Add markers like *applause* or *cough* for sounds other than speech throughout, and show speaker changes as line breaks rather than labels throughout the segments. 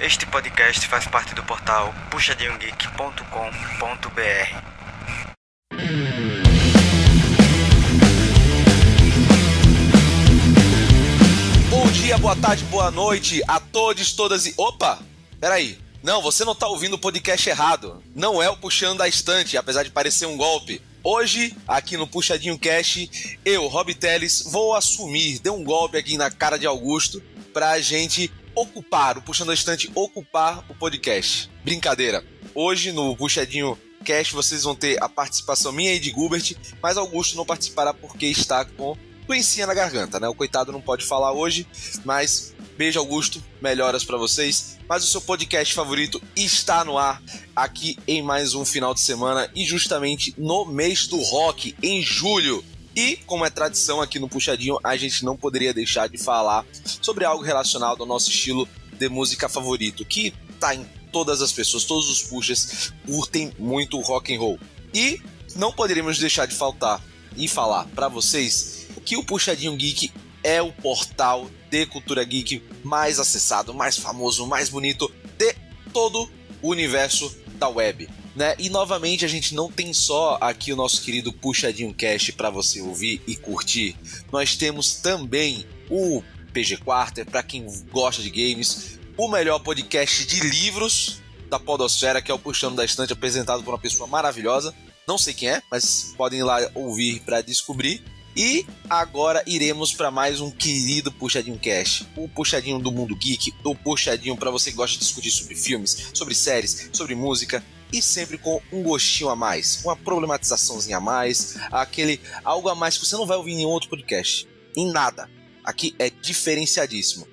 Este podcast faz parte do portal puxadinhogeek.com.br.
Bom dia, boa tarde, boa noite a todos, todas e. Opa! Peraí. Não, você não tá ouvindo o podcast errado. Não é o Puxando da Estante, apesar de parecer um golpe. Hoje, aqui no Puxadinho Cash, eu, Rob Teles, vou assumir, dei um golpe aqui na cara de Augusto, pra gente ocupar, o Puxando da Estante ocupar o podcast. Brincadeira. Hoje, no Puxadinho Cash, vocês vão ter a participação minha e de Gubert, mas Augusto não participará porque está com doencinha na garganta, né? O coitado não pode falar hoje, mas beijo, Augusto, melhoras para vocês. Mas o seu podcast favorito está no ar aqui em mais um final de semana e justamente no mês do rock, em julho. E, como é tradição aqui no Puxadinho, a gente não poderia deixar de falar sobre algo relacionado ao nosso estilo de música favorito, que tá em todas as pessoas, todos os puxas curtem muito rock and roll. E não poderíamos deixar de faltar e falar para vocês que o Puxadinho Geek é o portal de cultura geek mais acessado, mais famoso, mais bonito de todo o universo da web. Né? E novamente a gente não tem só aqui o nosso querido Puxadinho Cast para você ouvir e curtir. Nós temos também o PG Quarter para quem gosta de games, o melhor podcast de livros da podosfera, que é o Puxando da Estante, apresentado por uma pessoa maravilhosa. Não sei quem é, mas podem ir lá ouvir para descobrir. E agora iremos para mais um querido Puxadinho Cast, o puxadinho do mundo geek, o puxadinho para você que gosta de discutir sobre filmes, sobre séries, sobre música e sempre com um gostinho a mais, uma problematizaçãozinha a mais, aquele algo a mais que você não vai ouvir em outro podcast, em nada. Aqui é diferenciadíssimo.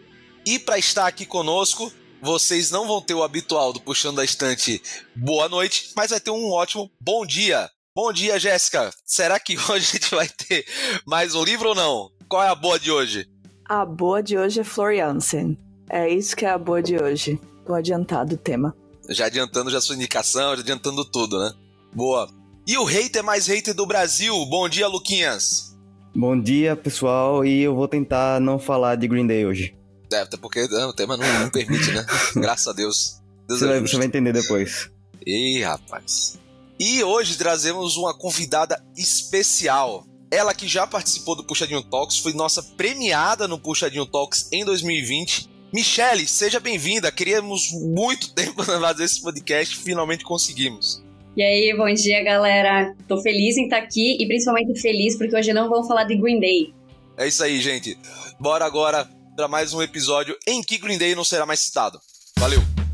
E para estar aqui conosco, vocês não vão ter o habitual do puxando da estante boa noite, mas vai ter um ótimo bom dia. Bom dia, Jéssica. Será que *laughs* hoje a gente vai ter mais um livro ou não? Qual é a boa de hoje?
A boa de hoje é Floriansen. É isso que é a boa de hoje. Tô adiantado o tema.
Já adiantando já sua indicação, já adiantando tudo, né? Boa. E o hater mais hater do Brasil? Bom dia, Luquinhas.
Bom dia, pessoal. E eu vou tentar não falar de Green Day hoje.
É, até porque não, o tema não, não permite, né? *laughs* Graças a Deus. Deus
você, vai, você vai entender depois.
Ih, rapaz. E hoje trazemos uma convidada especial. Ela que já participou do Puxadinho Talks, foi nossa premiada no Puxadinho Talks em 2020. Michele, seja bem-vinda. Queríamos muito tempo fazer esse podcast, finalmente conseguimos.
E aí, bom dia, galera. Tô feliz em estar aqui e principalmente feliz porque hoje não vamos falar de Green Day.
É isso aí, gente. Bora agora para mais um episódio em que Green Day não será mais citado. Valeu!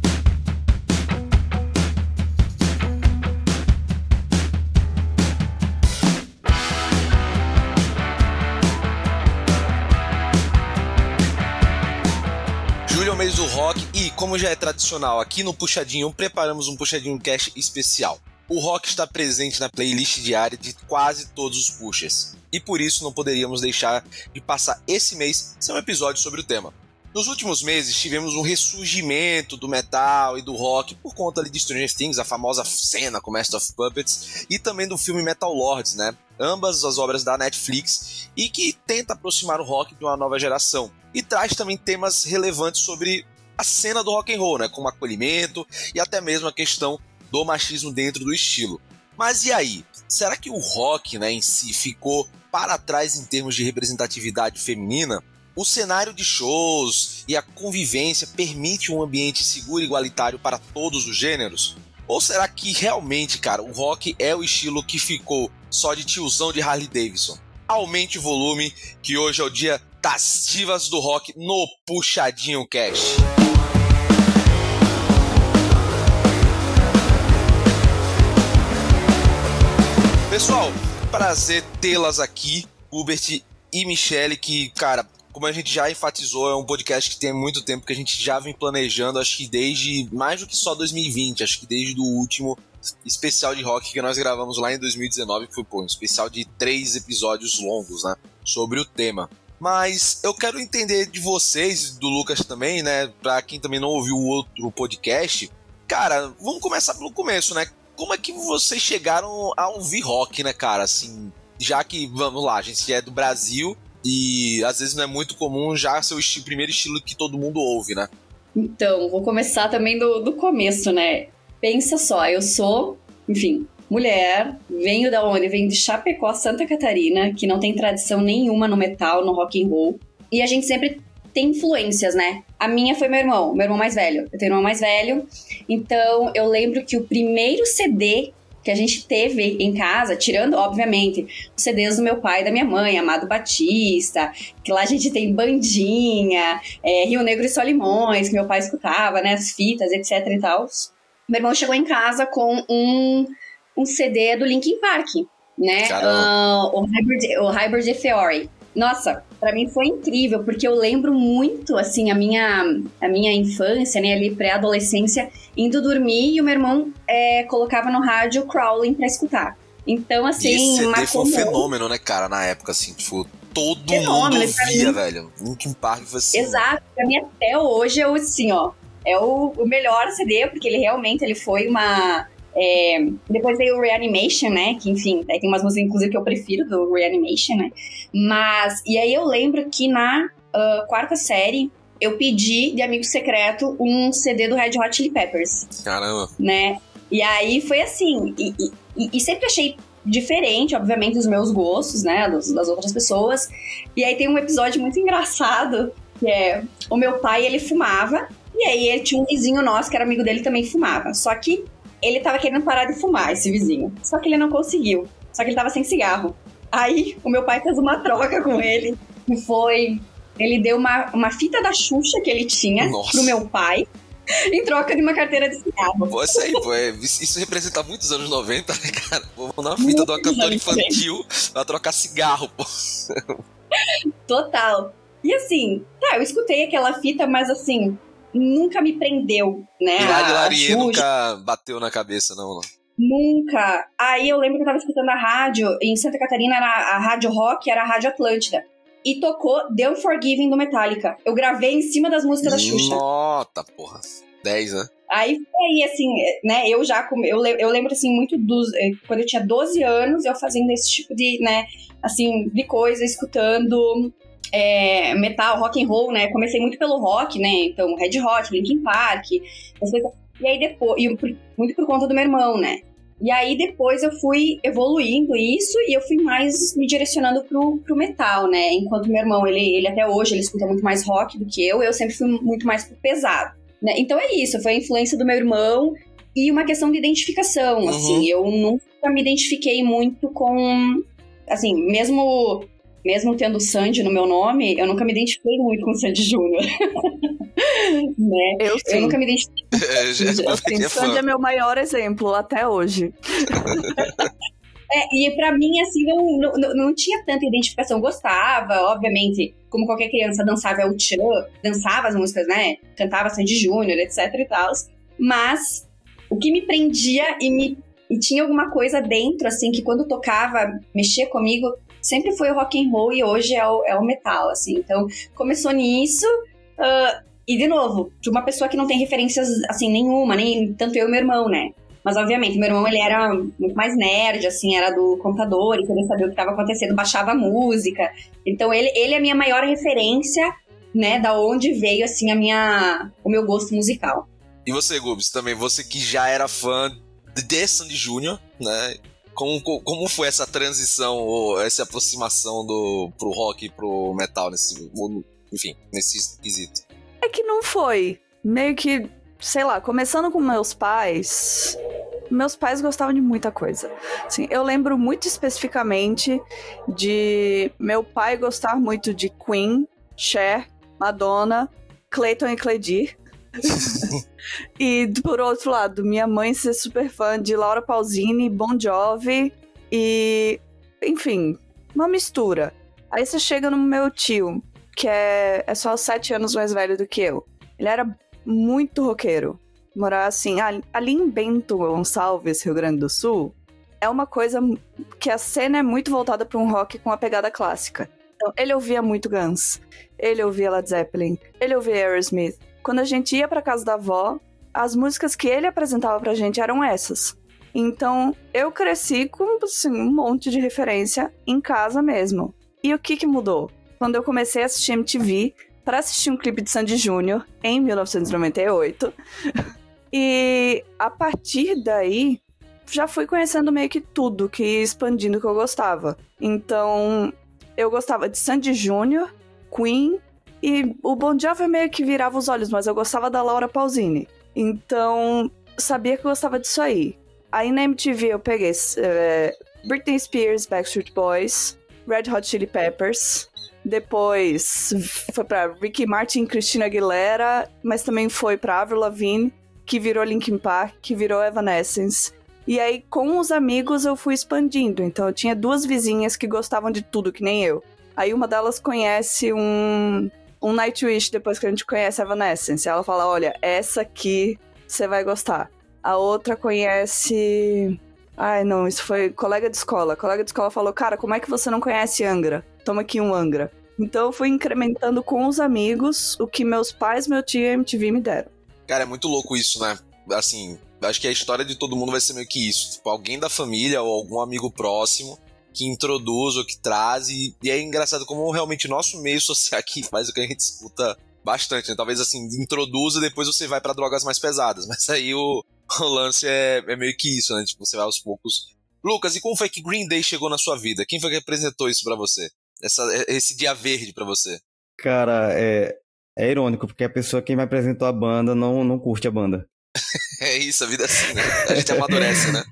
Do rock e, como já é tradicional aqui no Puxadinho, preparamos um Puxadinho Cash especial. O rock está presente na playlist diária de quase todos os puxas, e por isso não poderíamos deixar de passar esse mês sem um episódio sobre o tema. Nos últimos meses tivemos um ressurgimento do metal e do rock por conta ali de Stranger Things, a famosa cena com Master of Puppets, e também do filme Metal Lords, né? Ambas as obras da Netflix e que tenta aproximar o rock de uma nova geração e traz também temas relevantes sobre a cena do rock and roll, né, como acolhimento e até mesmo a questão do machismo dentro do estilo. Mas e aí? Será que o rock, né, em si ficou para trás em termos de representatividade feminina? O cenário de shows e a convivência permite um ambiente seguro e igualitário para todos os gêneros? Ou será que realmente, cara, o rock é o estilo que ficou só de tiozão de Harley Davidson? Aumente o volume, que hoje é o dia das divas do rock no Puxadinho Cash. Pessoal, prazer tê-las aqui, Hubert e Michele, que, cara, como a gente já enfatizou, é um podcast que tem muito tempo que a gente já vem planejando, acho que desde mais do que só 2020, acho que desde o último especial de rock que nós gravamos lá em 2019, que foi pô, um especial de três episódios longos, né? Sobre o tema. Mas eu quero entender de vocês, do Lucas também, né? Pra quem também não ouviu o outro podcast. Cara, vamos começar pelo começo, né? Como é que vocês chegaram a ouvir rock, né, cara? Assim, já que, vamos lá, a gente é do Brasil e às vezes não é muito comum já ser o esti primeiro estilo que todo mundo ouve, né?
Então, vou começar também do, do começo, né? Pensa só, eu sou, enfim, mulher, venho da onde? Venho de Chapecó, Santa Catarina, que não tem tradição nenhuma no metal, no rock and roll. E a gente sempre tem influências, né? A minha foi meu irmão, meu irmão mais velho. Eu tenho um irmão mais velho. Então, eu lembro que o primeiro CD que a gente teve em casa, tirando, obviamente, os CDs do meu pai e da minha mãe, Amado Batista, que lá a gente tem Bandinha, é, Rio Negro e Solimões, que meu pai escutava, né, as fitas, etc e tal. Meu irmão chegou em casa com um, um CD do Linkin Park, né, uh, o, Hybrid, o Hybrid Theory. Nossa, para mim foi incrível, porque eu lembro muito, assim, a minha, a minha infância, né, ali pré-adolescência, indo dormir e o meu irmão é, colocava no rádio Crawling pra escutar. Então, assim,
esse CD foi um fenômeno, né, cara, na época, assim, tipo, todo fenômeno, mundo via, mim... velho. Linkin Park foi assim.
Exato, pra mim até hoje é assim, ó, é o, o melhor CD, porque ele realmente ele foi uma é, depois veio o Reanimation, né? Que, enfim, aí tem umas músicas, inclusive, que eu prefiro do Reanimation, né? Mas, e aí eu lembro que na uh, quarta série, eu pedi de amigo secreto um CD do Red Hot Chili Peppers.
Caramba.
Né? E aí foi assim, e, e, e sempre achei diferente, obviamente, dos meus gostos, né? Dos, das outras pessoas. E aí tem um episódio muito engraçado, que é o meu pai, ele fumava, e aí ele tinha um vizinho nosso que era amigo dele também fumava. Só que ele tava querendo parar de fumar, esse vizinho. Só que ele não conseguiu. Só que ele tava sem cigarro. Aí o meu pai fez uma troca com ele. Que foi. Ele deu uma, uma fita da Xuxa que ele tinha Nossa. pro meu pai. Em troca de uma carteira de cigarro.
Pô, isso aí, pô, é, isso representa muitos anos 90, né, cara? Vou mandar uma fita de uma cantora infantil pra trocar cigarro, pô.
Total. E assim, tá, eu escutei aquela fita, mas assim, nunca me prendeu, né?
De Larie nunca bateu na cabeça, não, não.
Nunca. Aí eu lembro que eu tava escutando a rádio, em Santa Catarina, era a rádio rock, era a rádio Atlântida. E tocou The Unforgiving do Metallica. Eu gravei em cima das músicas da Xuxa.
Nota, porra. 10, né?
Aí foi aí, assim, né, eu já, eu, eu lembro, assim, muito dos, eh, quando eu tinha 12 anos, eu fazendo esse tipo de, né, assim, de coisa, escutando é, metal, rock and roll, né? Comecei muito pelo rock, né? Então, Red Hot, Linkin Park, e aí depois, e muito por conta do meu irmão, né? E aí depois eu fui evoluindo isso e eu fui mais me direcionando pro, pro metal, né? Enquanto meu irmão, ele, ele até hoje, ele escuta muito mais rock do que eu, eu sempre fui muito mais pro pesado. Né? Então é isso, foi a influência do meu irmão e uma questão de identificação, uhum. assim. Eu nunca me identifiquei muito com... Assim, mesmo mesmo tendo Sandy no meu nome, eu nunca me identifiquei muito com Sandy Júnior. *laughs* né?
Eu, sim.
eu nunca me identifiquei. *laughs*
É, já, eu sim. Sandy é meu maior exemplo até hoje.
É, e para mim, assim, não, não, não tinha tanta identificação. Gostava, obviamente, como qualquer criança, dançava o Chan, dançava as músicas, né? Cantava Sandy Júnior, etc e tal. Mas o que me prendia e me e tinha alguma coisa dentro, assim, que quando tocava, mexia comigo, sempre foi o rock and roll e hoje é o, é o metal, assim. Então, começou nisso. Uh, e, de novo, de uma pessoa que não tem referências, assim, nenhuma, nem tanto eu e meu irmão, né? Mas, obviamente, meu irmão, ele era muito mais nerd, assim, era do computador, e queria saber o que estava acontecendo, baixava música. Então, ele, ele é a minha maior referência, né, da onde veio, assim, a minha, o meu gosto musical.
E você, Gubs, também, você que já era fã de Sandy Júnior, né, como, como foi essa transição ou essa aproximação do, pro rock e pro metal nesse, enfim, nesse quesito?
É que não foi. Meio que, sei lá, começando com meus pais, meus pais gostavam de muita coisa. Assim, eu lembro muito especificamente de meu pai gostar muito de Queen, Cher, Madonna, Clayton e Cledir. E por outro lado, minha mãe ser super fã de Laura Pausini, Bon Jovi e. Enfim, uma mistura. Aí você chega no meu tio, que é, é só sete anos mais velho do que eu. Ele era muito roqueiro. Morar assim, ali em Bento Gonçalves, Rio Grande do Sul, é uma coisa que a cena é muito voltada para um rock com a pegada clássica. Então, ele ouvia muito Guns, ele ouvia Led Zeppelin, ele ouvia Aerosmith, quando a gente ia para casa da avó, as músicas que ele apresentava pra gente eram essas. Então, eu cresci com assim, um monte de referência em casa mesmo. E o que que mudou? Quando eu comecei a assistir MTV, para assistir um clipe de Sandy Júnior em 1998. *laughs* e a partir daí, já fui conhecendo meio que tudo, que expandindo o que eu gostava. Então, eu gostava de Sandy Júnior, Queen e o Bon Jovi meio que virava os olhos, mas eu gostava da Laura Pausini. Então, sabia que eu gostava disso aí. Aí na MTV eu peguei é, Britney Spears, Backstreet Boys, Red Hot Chili Peppers. Depois foi pra Ricky Martin, Christina Aguilera, mas também foi pra Avril Lavigne, que virou Linkin Park, que virou Evanescence. E aí, com os amigos, eu fui expandindo. Então, eu tinha duas vizinhas que gostavam de tudo, que nem eu. Aí, uma delas conhece um, um Nightwish depois que a gente conhece a Evanescence. Ela fala: Olha, essa aqui você vai gostar. A outra conhece. Ai, não, isso foi colega de escola. colega de escola falou: Cara, como é que você não conhece Angra? Toma aqui um Angra. Então eu fui incrementando com os amigos o que meus pais, meu tio e a MTV me deram.
Cara, é muito louco isso, né? Assim, acho que a história de todo mundo vai ser meio que isso. Tipo, alguém da família ou algum amigo próximo que introduz ou que traz. E, e é engraçado como realmente o nosso meio social aqui *laughs* faz o que a gente escuta bastante, né? Talvez assim, introduza depois você vai para drogas mais pesadas. *laughs* Mas aí o, o lance é, é, meio que isso, né? Tipo, você vai aos poucos. Lucas, e como foi que Green Day chegou na sua vida? Quem foi que apresentou isso para você? Essa, esse dia verde para você?
Cara, é, é irônico, porque a pessoa que me apresentou a banda não, não curte a banda. *laughs*
é isso, a vida é assim, né? A gente amadurece, né?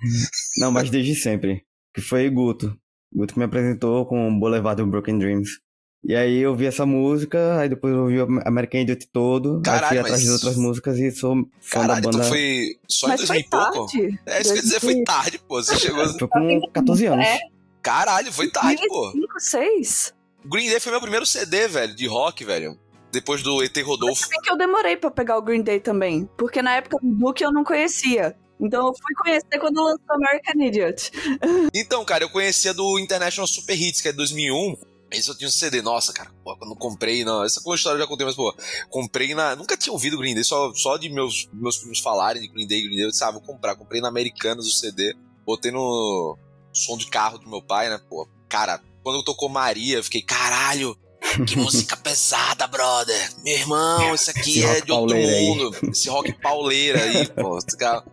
Não, mas desde sempre. Que foi Guto. Guto que me apresentou com Boulevard of Broken Dreams. E aí eu vi essa música, aí depois eu ouvi o American Idiot todo,
Caralho,
aí fui atrás
mas...
de outras músicas e sou fã
Caralho,
da banda.
então foi só
mas
em 2000 e pouco?
Tarde.
É isso que eu ia dizer, foi tarde, pô. Você *laughs* chegou.
Foi com 14 anos.
É.
Caralho, foi tarde, pô.
5, 6?
Green Day foi meu primeiro CD, velho, de rock, velho. Depois do ET Rodolfo.
Bem que eu demorei pra pegar o Green Day também. Porque na época do Duke eu não conhecia. Então eu fui conhecer quando lançou American Idiot.
Então, cara, eu conhecia do International Super Hits, que é de 2001. Esse eu tinha um CD, nossa, cara, pô, quando comprei, não, essa coisa história eu já contei, mas, pô, comprei na. Nunca tinha ouvido Green Day, só, só de meus, meus primos falarem de Green Day, Green Day, eu disse, ah, vou comprar. Comprei na Americanas o CD, botei no som de carro do meu pai, né, pô, cara, quando tocou Maria, eu fiquei, caralho, que música pesada, brother. Meu irmão, isso aqui
Esse
é de outro
pauleira aí.
mundo. Esse rock pauleira aí, pô. cara-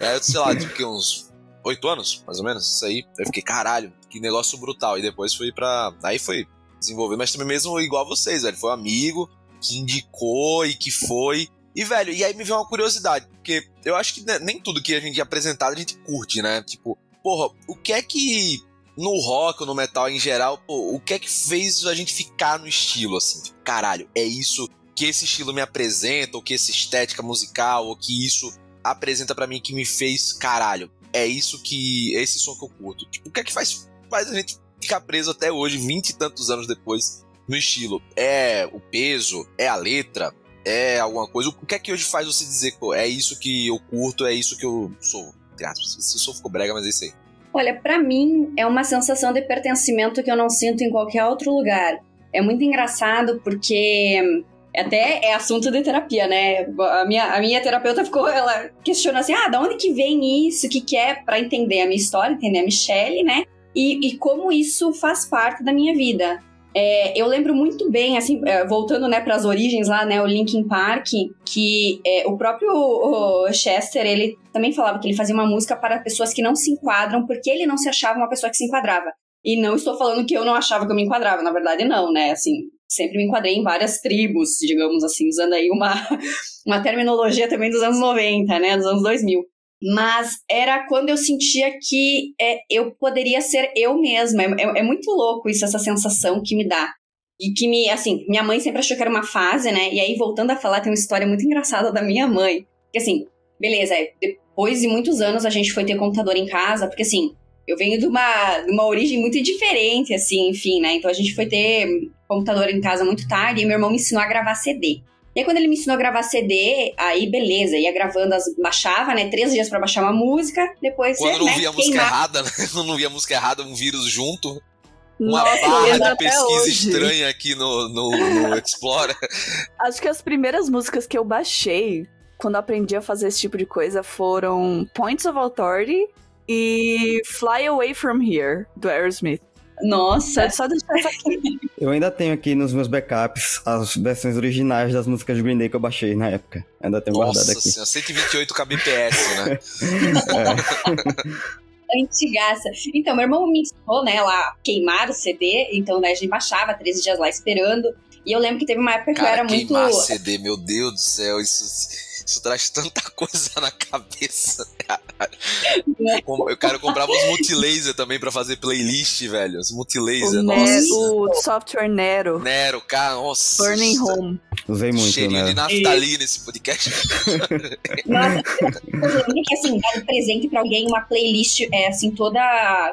É, sei lá, tipo uns oito anos, mais ou menos, isso aí. Eu fiquei, caralho, que negócio brutal. E depois fui pra. Aí foi desenvolver, mas também mesmo igual vocês, velho. Foi um amigo que indicou e que foi. E, velho, e aí me veio uma curiosidade, porque eu acho que né, nem tudo que a gente é apresentado a gente curte, né? Tipo, porra, o que é que no rock no metal em geral, pô, o que é que fez a gente ficar no estilo, assim? Tipo, caralho, é isso que esse estilo me apresenta, ou que essa estética musical, ou que isso apresenta pra mim que me fez, caralho, é isso que. é esse som que eu curto. Tipo, o que é que faz, faz a gente ficar preso até hoje, vinte e tantos anos depois, no estilo? É o peso? É a letra? É alguma coisa? O que é que hoje faz você dizer, pô, é isso que eu curto, é isso que eu sou? Aspas. Se sou ficou brega, mas é isso aí.
Olha, pra mim é uma sensação de pertencimento que eu não sinto em qualquer outro lugar. É muito engraçado porque até é assunto de terapia, né? A minha, a minha terapeuta ficou, ela questiona assim, ah, da onde que vem isso? O que que é pra entender a minha história, entender a Michelle, né? E, e como isso faz parte da minha vida. É, eu lembro muito bem, assim, é, voltando né, para as origens lá, né, o Linkin Park, que é, o próprio o Chester, ele também falava que ele fazia uma música para pessoas que não se enquadram, porque ele não se achava uma pessoa que se enquadrava. E não estou falando que eu não achava que eu me enquadrava, na verdade não, né, assim, sempre me enquadrei em várias tribos, digamos assim, usando aí uma, *laughs* uma terminologia também dos anos 90, né, dos anos 2000 mas era quando eu sentia que é, eu poderia ser eu mesma. É, é, é, muito louco isso, essa sensação que me dá. E que me, assim, minha mãe sempre achou que era uma fase, né? E aí, voltando a falar, tem uma história muito engraçada da minha mãe. Que assim, beleza, depois de muitos anos a gente foi ter computador em casa, porque assim, eu venho de uma, de uma origem muito diferente, assim, enfim, né? Então a gente foi ter computador em casa muito tarde e meu irmão me ensinou a gravar CD. E aí, quando ele me ensinou a gravar CD, aí beleza, ia gravando, as, baixava, né? Três dias pra baixar uma música, depois
Quando não
né,
via a música
queimava.
errada, né? *laughs* Quando não via a música errada, um vírus junto. Uma
Nossa,
barra de pesquisa estranha aqui no, no, no *laughs* Explorer.
Acho que as primeiras músicas que eu baixei quando eu aprendi a fazer esse tipo de coisa foram Points of Authority e Fly Away From Here, do Aerosmith.
Nossa.
Só deixar isso aqui.
Eu ainda tenho aqui nos meus backups as versões originais das músicas de Green Day que eu baixei na época. Ainda tenho guardado
Nossa
aqui.
senhora, 128 kbps, né? *laughs*
Antigaça. Então, meu irmão me ensinou, né, lá, queimar o CD. Então, né, a gente baixava 13 dias lá esperando. E eu lembro que teve uma época que eu
Cara,
era muito.
queimar CD, meu Deus do céu, isso, isso traz tanta *laughs* coisa na cabeça. Como- Eu quero comprar uns multilaser também pra fazer playlist, velho. Os multilaser,
O,
nossa.
Nero, o software Nero.
Nero, cara, nossa.
Burning Home.
Usei muito,
Cheirinho
né?
de naftalina nesse podcast. *laughs*
Nossa, eu lembro que assim, dar um presente pra alguém, uma playlist é assim, toda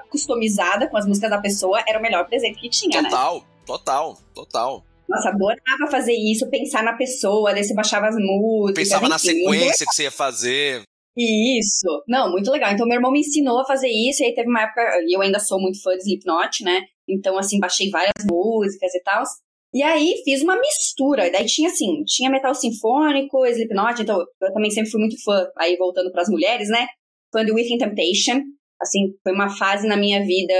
customizada com as músicas da pessoa, era o melhor presente que tinha, né?
Total, total, total.
Nossa, adorava fazer isso, pensar na pessoa, daí você baixava as músicas.
Pensava na
enfim, muito
sequência que você ia fazer.
Isso. Não, muito legal. Então, meu irmão me ensinou a fazer isso, e aí teve uma época, e eu ainda sou muito fã de Slipknot, né? Então, assim, baixei várias músicas e tal. E aí, fiz uma mistura. Daí tinha, assim, tinha metal sinfônico, Slipknot, então eu também sempre fui muito fã, aí voltando pras mulheres, né? Fã de Within Temptation. Assim, foi uma fase na minha vida,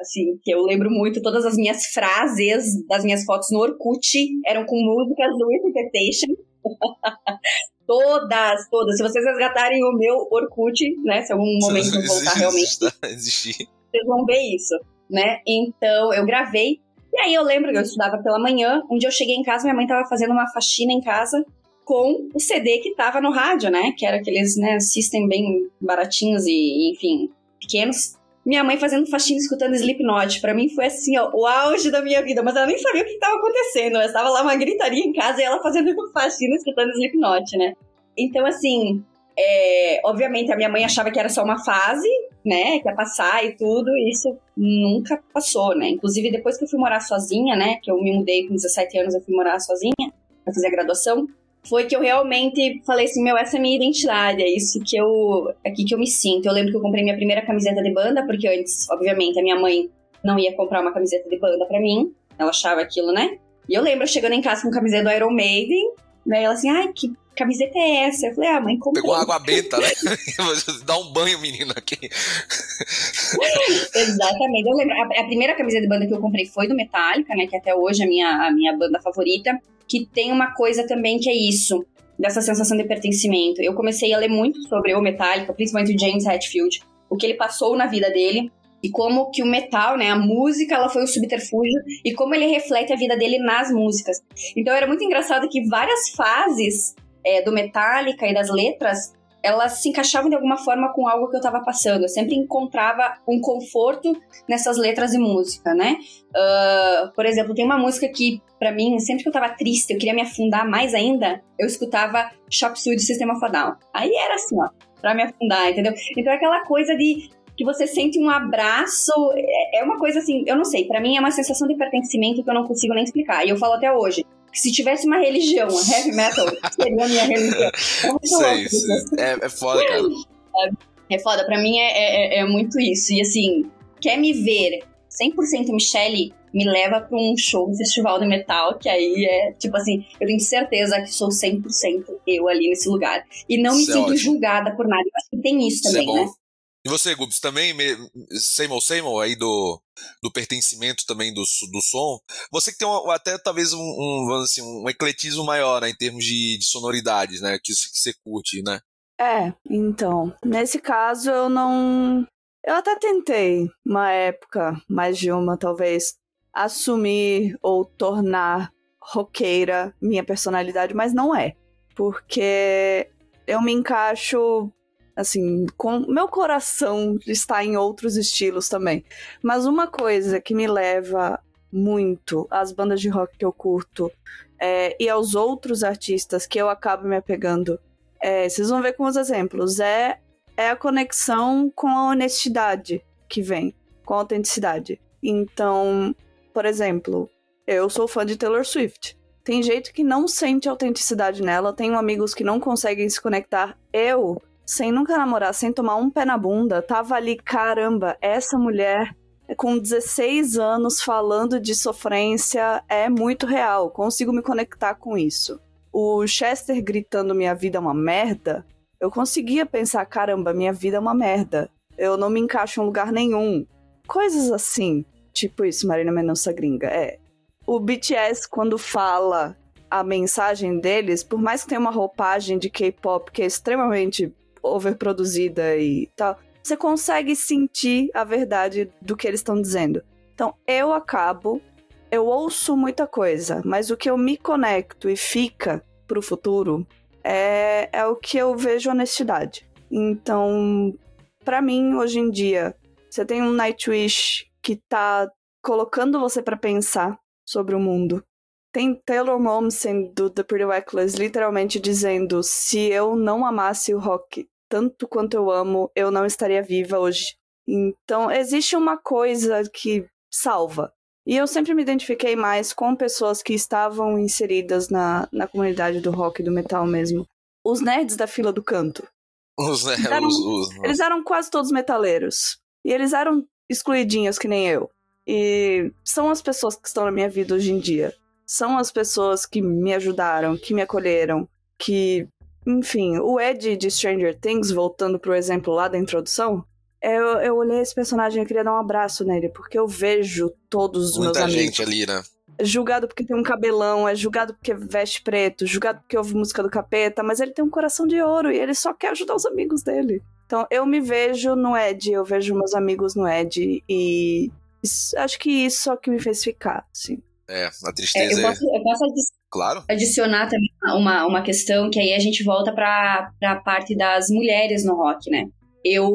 assim, que eu lembro muito, todas as minhas frases das minhas fotos no Orkut eram com músicas do Within Temptation. *laughs* Todas, todas. Se vocês resgatarem o meu Orkut, né? Se algum momento eu voltar realmente,
Existir.
vocês vão ver isso, né? Então, eu gravei. E aí eu lembro que eu estudava pela manhã. Um dia eu cheguei em casa, minha mãe tava fazendo uma faxina em casa com o CD que tava no rádio, né? Que era aqueles, né, system bem baratinhos e, enfim, pequenos. Minha mãe fazendo faxina escutando Slipknot. Pra mim foi assim, ó, o auge da minha vida. Mas ela nem sabia o que estava acontecendo. Eu estava lá uma gritaria em casa e ela fazendo faxina escutando Slipknot, né? Então, assim, é, obviamente a minha mãe achava que era só uma fase, né? Que ia passar e tudo. E isso nunca passou, né? Inclusive, depois que eu fui morar sozinha, né? Que eu me mudei com 17 anos, eu fui morar sozinha pra fazer a graduação foi que eu realmente falei assim, meu, essa é a minha identidade, é isso que eu, é aqui que eu me sinto. Eu lembro que eu comprei minha primeira camiseta de banda, porque antes, obviamente, a minha mãe não ia comprar uma camiseta de banda pra mim, ela achava aquilo, né? E eu lembro chegando em casa com camiseta do Iron Maiden, daí ela assim, ai, que camiseta é essa? Eu falei, ah, mãe, comprei.
Pegou água *laughs* benta, né? *laughs* Dá um banho, menino, aqui. *laughs*
Exatamente. Eu lembro, a, a, primeira camiseta de banda que eu comprei foi do Metallica, né? Que até hoje é a minha, a minha banda favorita. Que tem uma coisa também que é isso, dessa sensação de pertencimento. Eu comecei a ler muito sobre o Metallica, principalmente o James Hetfield, o que ele passou na vida dele. E como que o metal, né, a música, ela foi um subterfúgio e como ele reflete a vida dele nas músicas. Então era muito engraçado que várias fases é, do Metallica e das letras elas se encaixavam de alguma forma com algo que eu estava passando. Eu sempre encontrava um conforto nessas letras de música, né? Uh, por exemplo, tem uma música que, para mim, sempre que eu tava triste, eu queria me afundar mais ainda, eu escutava Suey do Sistema Down. Aí era assim, ó, pra me afundar, entendeu? Então é aquela coisa de que você sente um abraço, é, é uma coisa assim, eu não sei, para mim é uma sensação de pertencimento que eu não consigo nem explicar. E eu falo até hoje, se tivesse uma religião, heavy metal, seria a minha religião.
Sei, sei. É, é foda, cara.
É, é foda, pra mim é, é, é, muito isso. E assim, quer me ver 100% Michelle, me leva pra um show, um festival de metal, que aí é, tipo assim, eu tenho certeza que sou 100% eu ali nesse lugar. E não me
Isso é
sinto
ótimo.
julgada por nada. Eu acho que tem isso
Isso é
também, né?
E você, Gubs, também, me- same ou same aí do, do pertencimento também do, do som? Você que tem uma- até talvez um, um, assim, um ecletismo maior, né, em termos de, de sonoridades, né, que, que você curte, né?
É, então, nesse caso eu não. Eu até tentei, uma época, mais de uma talvez, assumir ou tornar roqueira minha personalidade, mas não é. Porque eu me encaixo, assim, com. Meu coração está em outros estilos também. Mas uma coisa que me leva muito às bandas de rock que eu curto é, e aos outros artistas que eu acabo me apegando é, vocês vão ver com os exemplos. É, é a conexão com a honestidade que vem, com a autenticidade. Então, por exemplo, eu sou fã de Taylor Swift. Tem jeito que não sente autenticidade nela, tenho amigos que não conseguem se conectar. Eu, sem nunca namorar, sem tomar um pé na bunda, tava ali, caramba, essa mulher com 16 anos falando de sofrência é muito real, consigo me conectar com isso o Chester gritando minha vida é uma merda, eu conseguia pensar, caramba, minha vida é uma merda. Eu não me encaixo em lugar nenhum. Coisas assim. tipo isso, Marina Mendonça gringa. É. O BTS, quando fala a mensagem deles, por mais que tenha uma roupagem de K-pop que é extremamente overproduzida e tal, você consegue sentir a verdade do que eles estão dizendo. Então, eu acabo, eu ouço muita coisa, mas o que eu me conecto e fica pro futuro é, é o que eu vejo honestidade. Então, para mim, hoje em dia, você tem um Nightwish que tá colocando você para pensar sobre o mundo. Tem Taylor Momsen do The Pretty Reckless literalmente dizendo: se eu não amasse o rock tanto quanto eu amo, eu não estaria viva hoje. Então, existe uma coisa que salva. E eu sempre me identifiquei mais com pessoas que estavam inseridas na, na comunidade do rock e do metal mesmo. Os nerds da fila do canto.
Os,
Eles eram,
os, os-
eles eram quase todos metaleiros. E eles eram excluidinhos que nem eu. E são as pessoas que estão na minha vida hoje em dia. São as pessoas que me ajudaram, que me acolheram, que. Enfim, o Ed de Stranger Things, voltando pro exemplo lá da introdução, eu, eu olhei esse personagem e queria dar um abraço nele, porque eu vejo todos os
muita
meus amigos.
gente ali, né?
É julgado porque tem um cabelão, é julgado porque veste preto, julgado porque ouve música do capeta, mas ele tem um coração de ouro e ele só quer ajudar os amigos dele. Então eu me vejo no Ed, eu vejo meus amigos no Ed e isso- acho que isso é o que me fez ficar, assim.
É, a
É,
tristeza
eu,
é.
posso, eu posso
Claro.
adicionar também uma, uma questão que aí a gente volta pra, pra parte das mulheres no rock, né? Eu.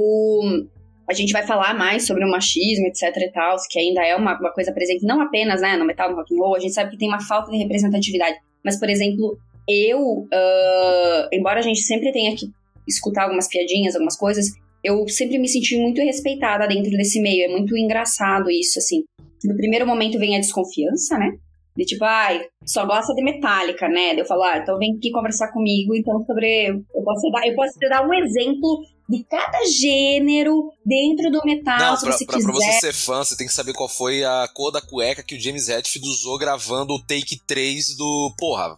A gente vai falar mais sobre o machismo, etc e tal, que ainda é uma, uma coisa presente, não apenas né, no metal, no rock and roll, a gente sabe que tem uma falta de representatividade. Mas, por exemplo, eu, ah, embora a gente sempre tenha que escutar algumas piadinhas, algumas coisas, eu sempre me senti muito respeitada dentro desse meio. É muito engraçado isso, assim. No primeiro momento vem a desconfiança, né? De tipo, ai, só gosta de Metallica, né? Daí Eu falo, ah, então vem aqui conversar comigo, então, sobre. Eu posso dar, eu posso te dar um exemplo de cada gênero dentro do metal,
Não,
se
pra,
você
pra, pra você ser fã, você tem que saber qual foi a cor da cueca que o James Hetfield usou gravando o take 3 do. Porra.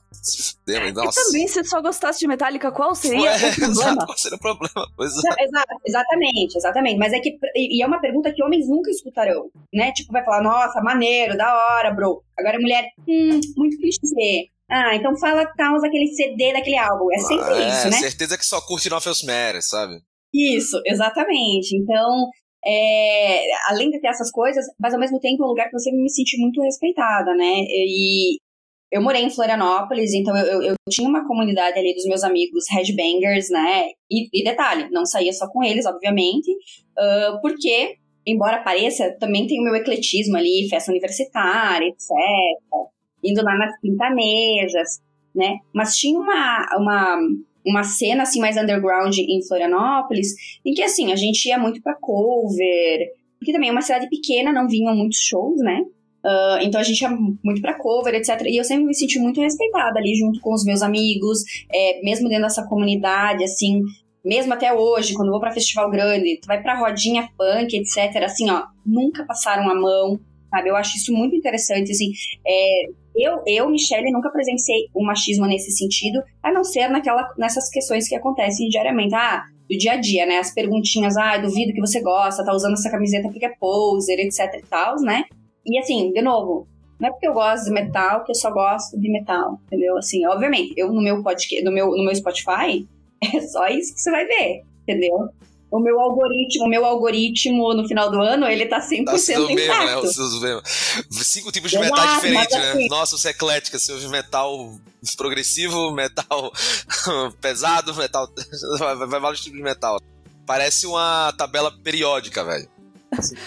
fudeu, Nossa.
E também, se só gostasse de Metallica, qual seria
Ué,
o problema? *laughs*
exato, qual seria o problema? Pois é.
Não, exa- exatamente, exatamente. Mas é que. E é uma pergunta que homens nunca escutarão, né? Tipo, vai falar, nossa, maneiro, da hora, bro. Agora mulher, hum, muito clichê. Ah, então fala tal aquele CD daquele álbum. É sempre
é,
isso, né?
certeza que só curte Nothing Matters, sabe?
Isso, exatamente. Então, é, além de ter essas coisas, mas ao mesmo tempo é um lugar que sempre me senti muito respeitada, né? E eu morei em Florianópolis, então eu, eu, eu tinha uma comunidade ali dos meus amigos headbangers, né? E, e detalhe, não saía só com eles, obviamente, ah, porque, embora pareça, também tem o meu ecletismo ali, festa universitária, etc. Indo lá nas quintanejas, né? Mas tinha uma, uma, uma cena assim mais underground em Florianópolis, em que assim, a gente ia muito pra cover, porque também é uma cidade pequena, não vinham muitos shows, né? Ah, então a gente ia muito pra cover, etc. E eu sempre me senti muito respeitada ali junto com os meus amigos, é, mesmo dentro dessa comunidade, assim, mesmo até hoje, quando eu vou pra festival grande, tu vai pra rodinha punk, etc. Assim, ó, nunca passaram a mão, sabe? Eu acho isso muito interessante, assim. É, eu, eu, Michelle, nunca presenciei o machismo nesse sentido, a não ser naquela, nessas questões que acontecem diariamente. Ah, do dia a dia, né? As perguntinhas, ah, duvido que você gosta, tá usando essa camiseta porque é poser, etc e tal, né? E assim, de novo, não é porque eu gosto de metal que eu só gosto de metal, entendeu? Assim, obviamente, eu no meu podcast, no meu, no meu Spotify, *laughs* é só isso que você vai ver, entendeu? O meu algoritmo, o meu algoritmo no final do ano, ele tá 100%
Tá sendo mesmo, né?
intacto.
Os, mesmo. Cinco tipos de
Exato,
metal
mas
diferentes, né?
assim-
Nossa, você é eclética. Você ouve metal progressivo, metal *laughs* pesado, metal. *laughs* Vai, vai vários tipos de metal. Parece uma tabela periódica, velho.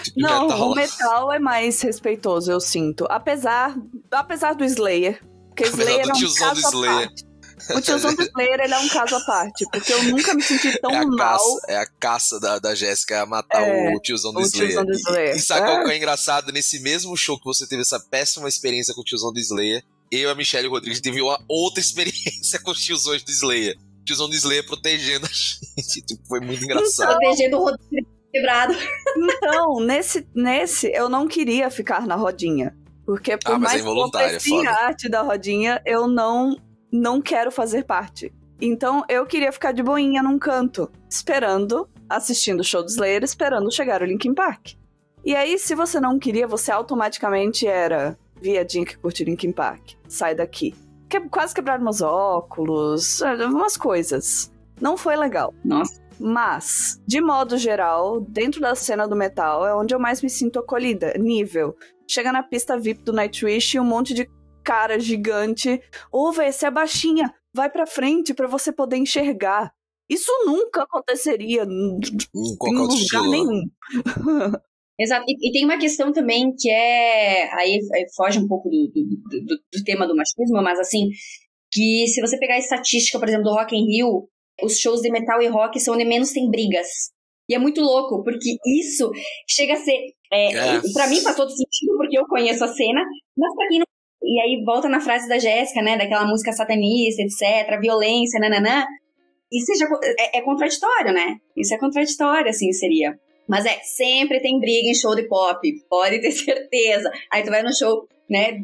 Tipo
Não,
metal
o metal é mais respeitoso, eu sinto. Apesar, apesar do Slayer. Porque *laughs* Slayer é um caso
do Slayer.
parte. O tiozão do Slayer, ele é um caso à parte. Porque eu nunca me senti tão
É
mal.
caça, é a caça da, da Jéssica a matar
É,
o tiozão do
o
Slayer.
tiozão do Slayer.
E, e sabe
É.
qual que é engraçado? Nesse mesmo show que você teve essa péssima experiência com o tiozão do Slayer, eu e a Michelle Rodrigues teve uma outra *laughs* experiência com os tiozões do Slayer. O tiozão do Slayer protegendo a gente. *laughs* Tipo, foi muito engraçado.
Protegendo o Rodrigo quebrado.
Então, nesse, nesse, eu não queria ficar na rodinha. Porque por
Ah, mas é
mais que eu
involuntário, é
arte da rodinha, eu não, não quero fazer parte. Então, eu queria ficar de boinha num canto, esperando, assistindo o show do Slayer, esperando chegar o Linkin Park. E aí, se você não queria, você automaticamente era viadinho que curte Linkin Park. Sai daqui. Que, quase quebraram meus óculos, algumas coisas. Não foi legal.
Nossa.
Mas, de modo geral, dentro da cena do metal é onde eu mais me sinto acolhida. Nível. Chega na pista VIP do Nightwish e um monte de cara gigante. Ô, véi, você é baixinha. Vai pra frente para você poder enxergar. Isso nunca aconteceria
Em
em
qualquer
lugar
estilo.
nenhum. *laughs*
Exato. E, e tem uma questão também que é. Aí, aí foge um pouco do, do, do, do tema do machismo, mas assim, que se você pegar a estatística, por exemplo, do Rock in Rio, os shows de metal e rock são onde menos tem brigas. E é muito louco, porque isso chega a ser. É,
É.
Pra mim faz todo sentido, porque eu conheço a cena, mas pra quem não. E aí volta na frase da Jéssica, né? Daquela música satanista, etc., violência, nananã. Isso já, é, é contraditório, né? Isso é contraditório, assim, seria. Mas é, sempre tem briga em show de pop, pode ter *laughs* certeza. Aí tu vai no show, né,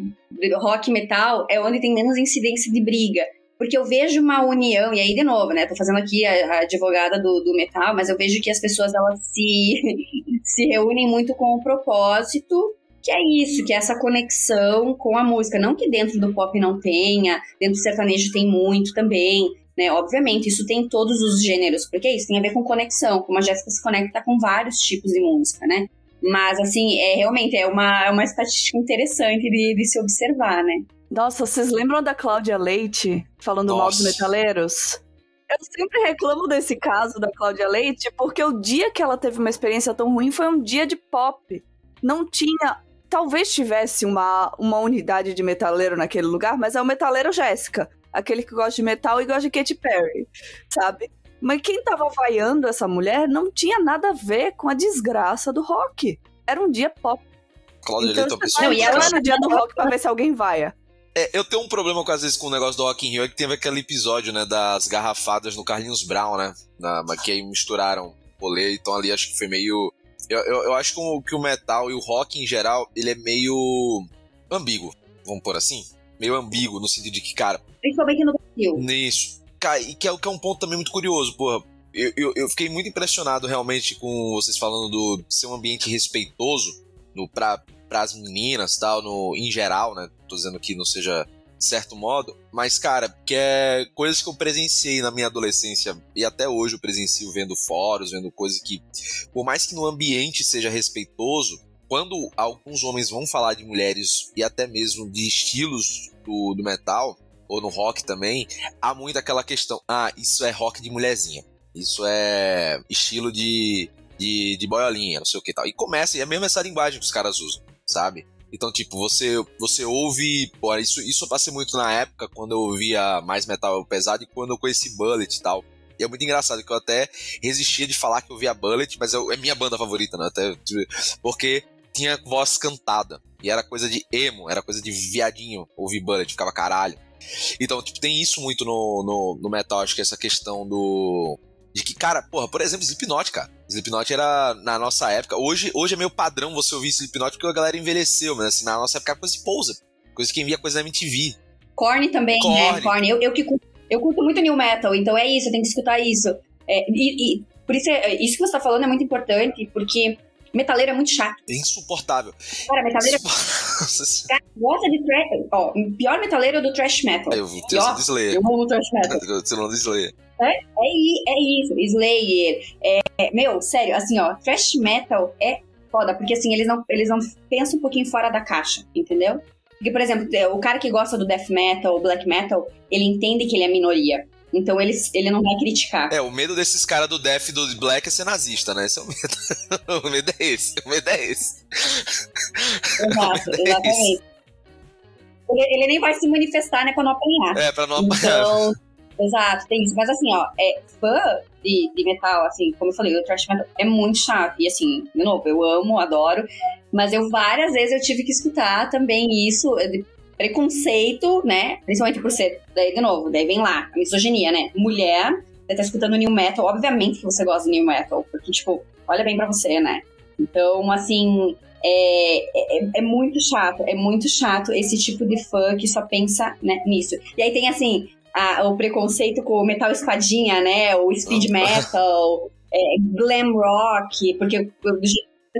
rock metal, é onde tem menos incidência de briga. Porque eu vejo uma união, e aí de novo, né, tô fazendo aqui a, a advogada do, do metal, mas eu vejo que as pessoas, elas se, *laughs* se reúnem muito com o propósito, que é isso, que é essa conexão com a música. Não que dentro do pop não tenha, dentro do sertanejo tem muito também, né? Obviamente, isso tem em todos os gêneros, porque isso tem a ver com conexão, como a Jéssica se conecta com vários tipos de música, né? Mas, assim, é realmente é uma, é uma estatística interessante de, de se observar, né?
Nossa, vocês lembram da Cláudia Leite falando mal dos
Nossa.
metaleiros? Eu sempre reclamo desse caso da Cláudia Leite, porque o dia que ela teve uma experiência tão ruim foi um dia de pop. Não tinha. Talvez tivesse uma, uma unidade de metaleiro naquele lugar, mas é o metaleiro Jéssica. Aquele que gosta de metal e gosta de Katy Perry, sabe? Mas quem tava vaiando essa mulher não tinha nada a ver com a desgraça do rock. Era um dia pop.
Cláudia
então
Leite
você vai
Não, e ela-
no dia do rock pra ver se alguém vaia.
É, eu tenho um problema com, às vezes com o negócio do Rock in Rio, é que teve aquele episódio, né, das garrafadas no Carlinhos Brown, né, na, que aí misturaram rolê, então ali acho que foi meio... Eu, eu, eu acho que o, que o metal e o rock em geral, ele é meio ambíguo, vamos por assim? Meio ambíguo, no sentido de que, cara,
Principalmente no Brasil.
Nisso. Cara, e que é, que é um ponto também muito curioso, porra. Eu, eu, eu fiquei muito impressionado realmente com vocês falando do ser um ambiente respeitoso no, pra, pras meninas tal, no, em geral, né? Tô dizendo que não seja de certo modo, mas, cara, que é coisas que eu presenciei na minha adolescência e até hoje eu presencio vendo fóruns, vendo coisas que, por mais que no ambiente seja respeitoso, quando alguns homens vão falar de mulheres e até mesmo de estilos do, do metal, ou no rock também, há muito aquela questão: ah, isso é rock de mulherzinha, isso é estilo de, de, de boiolinha, não sei o que tal. E começa, e é mesmo essa linguagem que os caras usam, sabe? Então, tipo, você, você ouve. Pô, isso, isso eu passei muito na época, quando eu ouvia mais metal pesado e quando eu conheci Bullet e tal. E é muito engraçado que eu até resistia de falar que eu ouvia Bullet, mas eu, é minha banda favorita, né? Até, porque tinha voz cantada. E era coisa de emo, era coisa de viadinho ouvir Bullet, ficava caralho. Então, tipo, tem isso muito no, no, no metal, acho que essa questão do. De que, cara, porra, por exemplo, Slipknot, cara. Slipknot era na nossa época. Hoje, hoje é meio padrão você ouvir Slipknot porque a galera envelheceu, mas assim, na nossa época era coisa de pousa. Coisa que quem via coisa da MTV.
Korn também, né?
Korn.
Korn. Eu, eu, que curto, eu curto muito new metal, então é isso, eu tenho que escutar isso. É, e, e por isso, é- isso que você tá falando é muito importante, porque metaleiro é muito chato.
É insuportável.
Cara, metaleiro *laughs*
Nossa senhora.
gosta de trash. Ó, o pior metaleiro é do trash metal.
Eu do Slayer.
Eu amo trash metal.
Você não do Slayer.
É, i- é isso, Slayer. É, é, meu, sério, assim, ó, trash metal é foda, porque assim, eles não, eles não pensam um pouquinho fora da caixa, entendeu? Porque, por exemplo, é, o cara que gosta do death metal, black metal, ele entende que ele é minoria. Então ele, ele não vai criticar.
É, o medo desses caras do Death e do Black é ser nazista, né? Esse é o medo. *laughs* o medo é esse. O medo é esse.
Exato, *laughs* exatamente. Ele, ele nem vai se manifestar, né, pra não apanhar.
É, pra não apanhar.
Então, exato, tem isso. Mas assim, ó, é, fã de, de metal, assim, como eu falei, o thrash metal é muito chato. E assim, de novo, eu amo, adoro. Mas eu várias vezes eu tive que escutar também isso, é, de preconceito, né? Principalmente por ser, daí de novo, daí vem lá, a misoginia, né? Mulher, você tá escutando new metal, obviamente que você gosta de new metal, porque, tipo, olha bem pra você, né? Então, assim, é, é, é muito chato, é muito chato esse tipo de fã que só pensa né, nisso. E aí tem, assim, a- o preconceito com o metal espadinha, né? O speed metal, é, glam rock, porque o-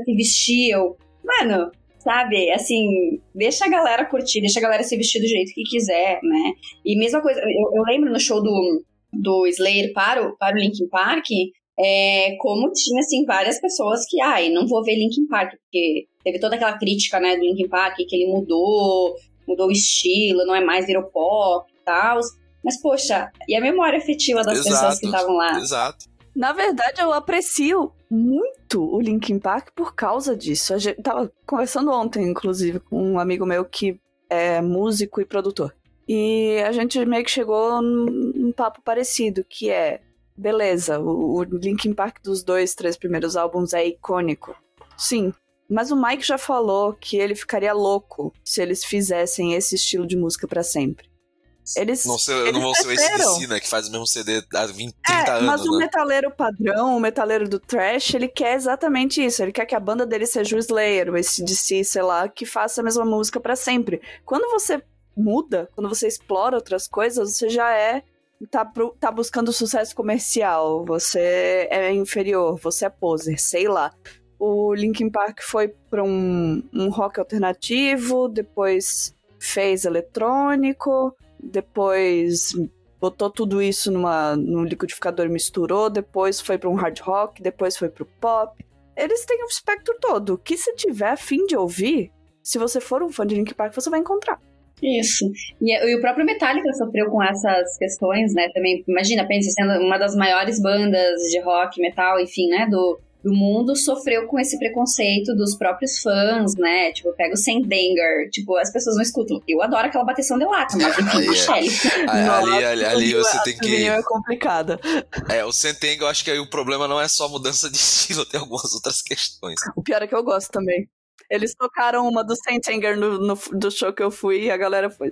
se vestiam. Mano, sabe? Assim, deixa a galera curtir, deixa a galera se vestir do jeito que quiser, né? E mesma coisa, eu, eu lembro no show do, do Slayer para o, para o Linkin Park, é, como tinha, assim, várias pessoas que, ai, não vou ver Linkin Park, porque teve toda aquela crítica, né, do Linkin Park, que ele mudou, mudou o estilo, não é mais virou pop e tal. Mas, poxa, e a memória afetiva das
Exato,
pessoas que estavam lá?
Exato.
Na verdade, eu aprecio muito o Linkin Park por causa disso. A gente tava conversando ontem, inclusive, com um amigo meu que é músico e produtor. E a gente meio que chegou num, papo parecido, que é, beleza, o, o Linkin Park dos dois, três primeiros álbuns é icônico. Sim, mas o Mike já falou que ele ficaria louco se eles fizessem esse estilo de música pra sempre. Eles,
Não, sei,
eles
não vou ser o. ACDC, né? Que faz o mesmo CD há 20, 30
É,
anos,
mas o
né?
metaleiro padrão, o metaleiro do trash, ele quer exatamente isso. Ele quer que a banda dele seja o Slayer, o ACDC, sei lá, que faça a mesma música pra sempre. Quando você muda, quando você explora outras coisas, você já é. Tá, tá buscando sucesso comercial, você é inferior, você é poser, sei lá. O Linkin Park foi pra um, um rock alternativo, depois fez eletrônico, depois botou tudo isso numa, num liquidificador e misturou, depois foi para um hard rock, depois foi pro pop. Eles têm o espectro todo. O que você tiver fim de ouvir, se você for um fã de Linkin Park, você vai encontrar.
Isso. E, e o próprio Metallica sofreu com essas questões, né? Também, imagina, pensa, sendo uma das maiores bandas de rock, metal, enfim, né? Do, do mundo, sofreu com esse preconceito dos próprios fãs, né? Tipo, pega o Sendanger, tipo, as pessoas não escutam. Eu adoro aquela bateção de lata, mas enfim, *laughs*
Aí é.
Michelle.
Ali, ali, ali
Nossa,
você tem que.
é complicada.
É, o Sentenga, eu acho que aí o problema não é só mudança de *laughs* estilo, tem algumas outras questões.
O pior é que eu gosto também. Eles tocaram uma do Saint Anger no, no- do show que eu fui e a galera foi.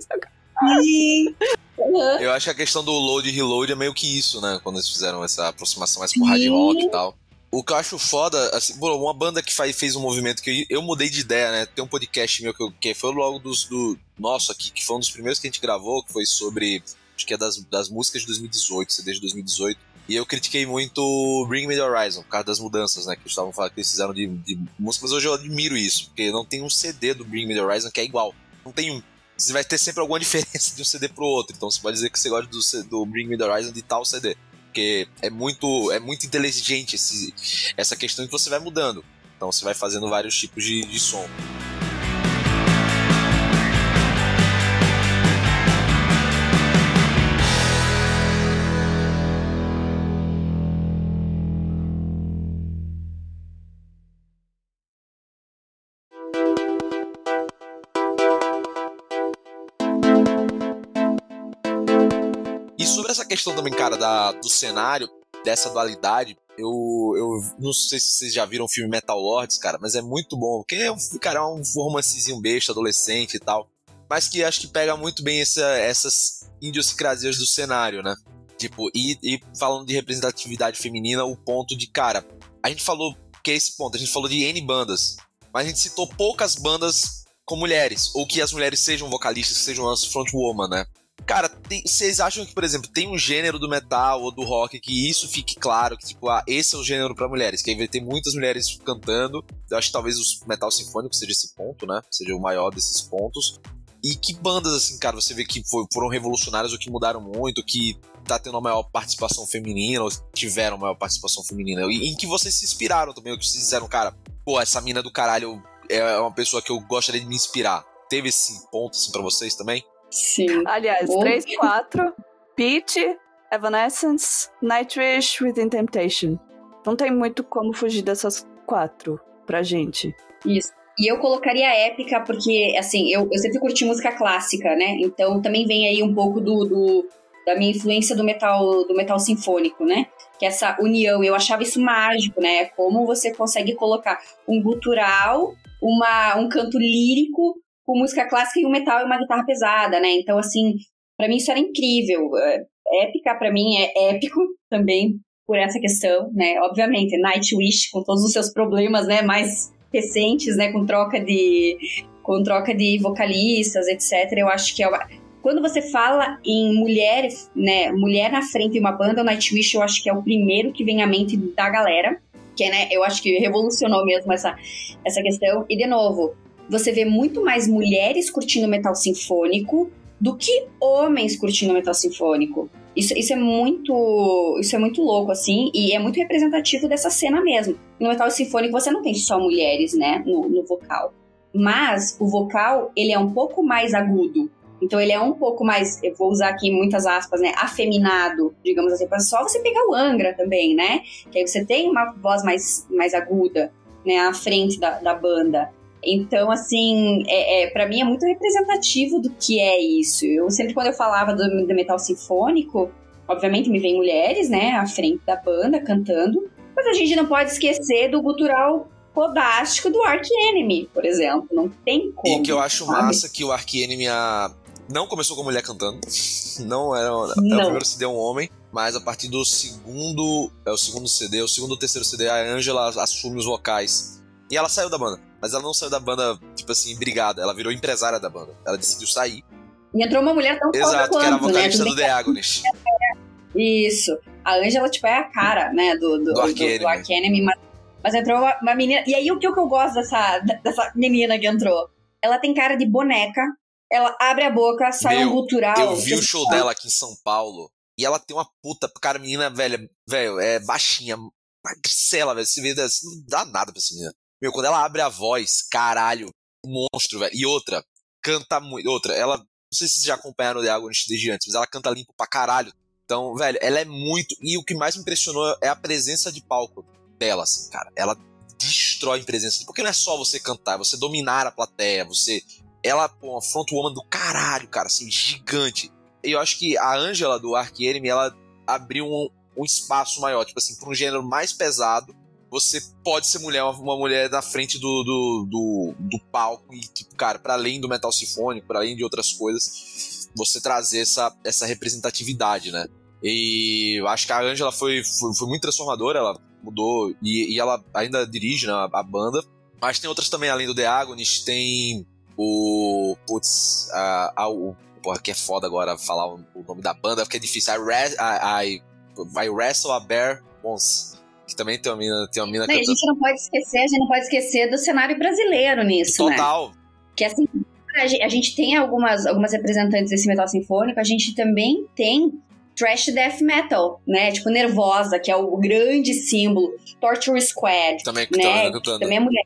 Eu acho que a questão do load e reload é meio que isso, né? Quando eles fizeram essa aproximação mais pro hard rock e tal. O que eu acho foda, assim, bom, uma banda que faz, fez um movimento que eu, eu mudei de ideia, né? Tem um podcast meu que, eu, que foi logo dos, do nosso aqui, que foi um dos primeiros que a gente gravou, que foi sobre, acho que é das, das músicas de 2018, CD de 2018. E eu critiquei muito Bring Me The Horizon, por causa das mudanças, né? Que eles estavam falando que eles fizeram de, de música, mas hoje eu admiro isso, porque não tem um CD do Bring Me The Horizon que é igual. Não tem um. Você vai ter sempre alguma *laughs* diferença de um CD pro outro. Então você pode dizer que você gosta do, do Bring Me The Horizon de tal CD. Porque é muito, é muito inteligente esse, essa questão que você vai mudando. Então você vai fazendo vários tipos de, de som. Questão também, cara, da, do cenário, dessa dualidade, eu, eu não sei se vocês já viram o filme Metal Lords, cara, mas é muito bom. Porque é um, cara, é um romancezinho besta, adolescente e tal. Mas que acho que pega muito bem essa, essas idiosincrasias do cenário, né? Tipo, e, e falando de representatividade feminina, o ponto de, cara, a gente falou que é esse ponto, a gente falou de N bandas, mas a gente citou poucas bandas com mulheres, ou que as mulheres sejam vocalistas, sejam as frontwoman, né? Cara, tem- vocês acham que, por exemplo, tem um gênero do metal ou do rock que isso fique claro, que tipo, ah, esse é o gênero pra mulheres, que ter muitas mulheres cantando. Eu acho que talvez o metal sinfônico seja esse ponto, né? Seja o maior desses pontos. E que bandas, assim, cara, você vê que foram revolucionárias ou que mudaram muito, que tá tendo a maior participação feminina, ou tiveram maior participação feminina? E em que vocês se inspiraram também, ou que vocês disseram, cara, pô, essa mina do caralho é uma pessoa que eu gostaria de me inspirar. Teve esse ponto, assim, pra vocês também?
Sim.
Aliás,
Oh.
3, 4, Peach, Evanescence, Nightwish, Within Temptation. Não tem muito como fugir dessas quatro pra gente.
Isso. E eu colocaria a épica porque, assim, eu, eu sempre curti música clássica, né? Então também vem aí um pouco do, do- da minha influência do metal do metal sinfônico, né? Que essa união, eu achava isso mágico, né? Como você consegue colocar um gutural, uma, um canto lírico com música clássica e um metal e uma guitarra pesada, né? Então, assim, pra mim isso era incrível. É, Épica, pra mim, é épico também por essa questão, né? Obviamente, Nightwish, com todos os seus problemas, né? Mais recentes, né? Com troca de, com troca de vocalistas, etc. Eu acho que é uma... Quando você fala em mulher, né? Mulher na frente de uma banda, o Nightwish eu acho que é o primeiro que vem à mente da galera. que né, eu acho que revolucionou mesmo essa, essa questão. E de novo, você vê muito mais mulheres curtindo metal sinfônico do que homens curtindo metal sinfônico. Isso, isso é muito isso é muito louco, assim, e é muito representativo dessa cena mesmo. No metal sinfônico você não tem só mulheres, né, no, no vocal. Mas o vocal, ele é um pouco mais agudo. Então ele é um pouco mais, eu vou usar aqui muitas aspas, né, afeminado, digamos assim, só você pegar o Angra também, né? Que aí você tem uma voz mais, mais aguda, né, à frente da, da banda. Então, assim, é, é para mim é muito representativo do que é isso. Eu sempre, quando eu falava do, do metal sinfônico, obviamente me vem mulheres, né, à frente da banda cantando, mas a gente não pode esquecer do gutural podástico do Ark Enemy, por exemplo. Não tem como.
E que eu acho
sabe?
massa que o Ark Enemy a... não começou com mulher cantando. *laughs* Não era. era
Não.
O primeiro CD é um homem. Mas a partir do segundo. É o segundo CD, o segundo ou terceiro CD, a Angela assume os vocais. E ela saiu da banda. Mas ela não saiu da banda, tipo assim, brigada. Ela virou empresária da banda. Ela decidiu sair.
E entrou uma mulher tão
Exato, que era a
quanto, né?
vocalista
Tudo
do The Agonist.
bem- Isso. A Angela, tipo, é a cara, né, do, do,
Do
do,
Ark
do
Enemy,
mas, mas entrou uma, uma menina... E aí, o que, o que eu gosto dessa, dessa menina que entrou? Ela tem cara de boneca, ela abre a boca, sai
Meu,
um gutural...
Eu vi o show dela aqui em São Paulo. E ela tem uma puta. Cara, menina, velho, velho, é baixinha, magricela, velho. Vê, assim, não dá nada pra essa menina. Meu, quando ela abre a voz, caralho, monstro, velho. E outra, canta muito. Outra, ela. Não sei se vocês já acompanharam o The Agonist desde antes, mas ela canta limpo pra caralho. Então, velho, ela é muito. E o que mais me impressionou é a presença de palco dela, assim, cara. Ela destrói em presença. Porque não é só você cantar, é você dominar a plateia, você. Ela, pô, uma frontwoman do caralho, cara, assim, gigante. E eu acho que a Angela do Ark Enemy, ela abriu um, um espaço maior, tipo assim, pra um gênero mais pesado. Você pode ser mulher, uma, mulher na frente do, do, do, do palco e, tipo, cara, para além do metal sinfônico, para além de outras coisas, você trazer essa, essa representatividade, né? E acho que a Angela foi, foi, foi muito transformadora, ela mudou e, e ela ainda dirige né, a, a banda. Mas tem outras também, além do The Agonist, tem o. Putz, a, a, o. Porra, que é foda agora falar o, o nome da banda, porque é difícil. I, I, I, I Wrestle a Bear Once. Que também tem uma mina, tem uma mina
Não, a gente não pode esquecer, a gente não pode esquecer do cenário brasileiro nisso, né?
Total.
Que assim, a gente, tem algumas, algumas representantes desse metal sinfônico, a gente também tem trash death metal, né? Tipo Nervosa, que é o grande símbolo, Torture Squad,
Também que
né?
tá.
Também é mulher.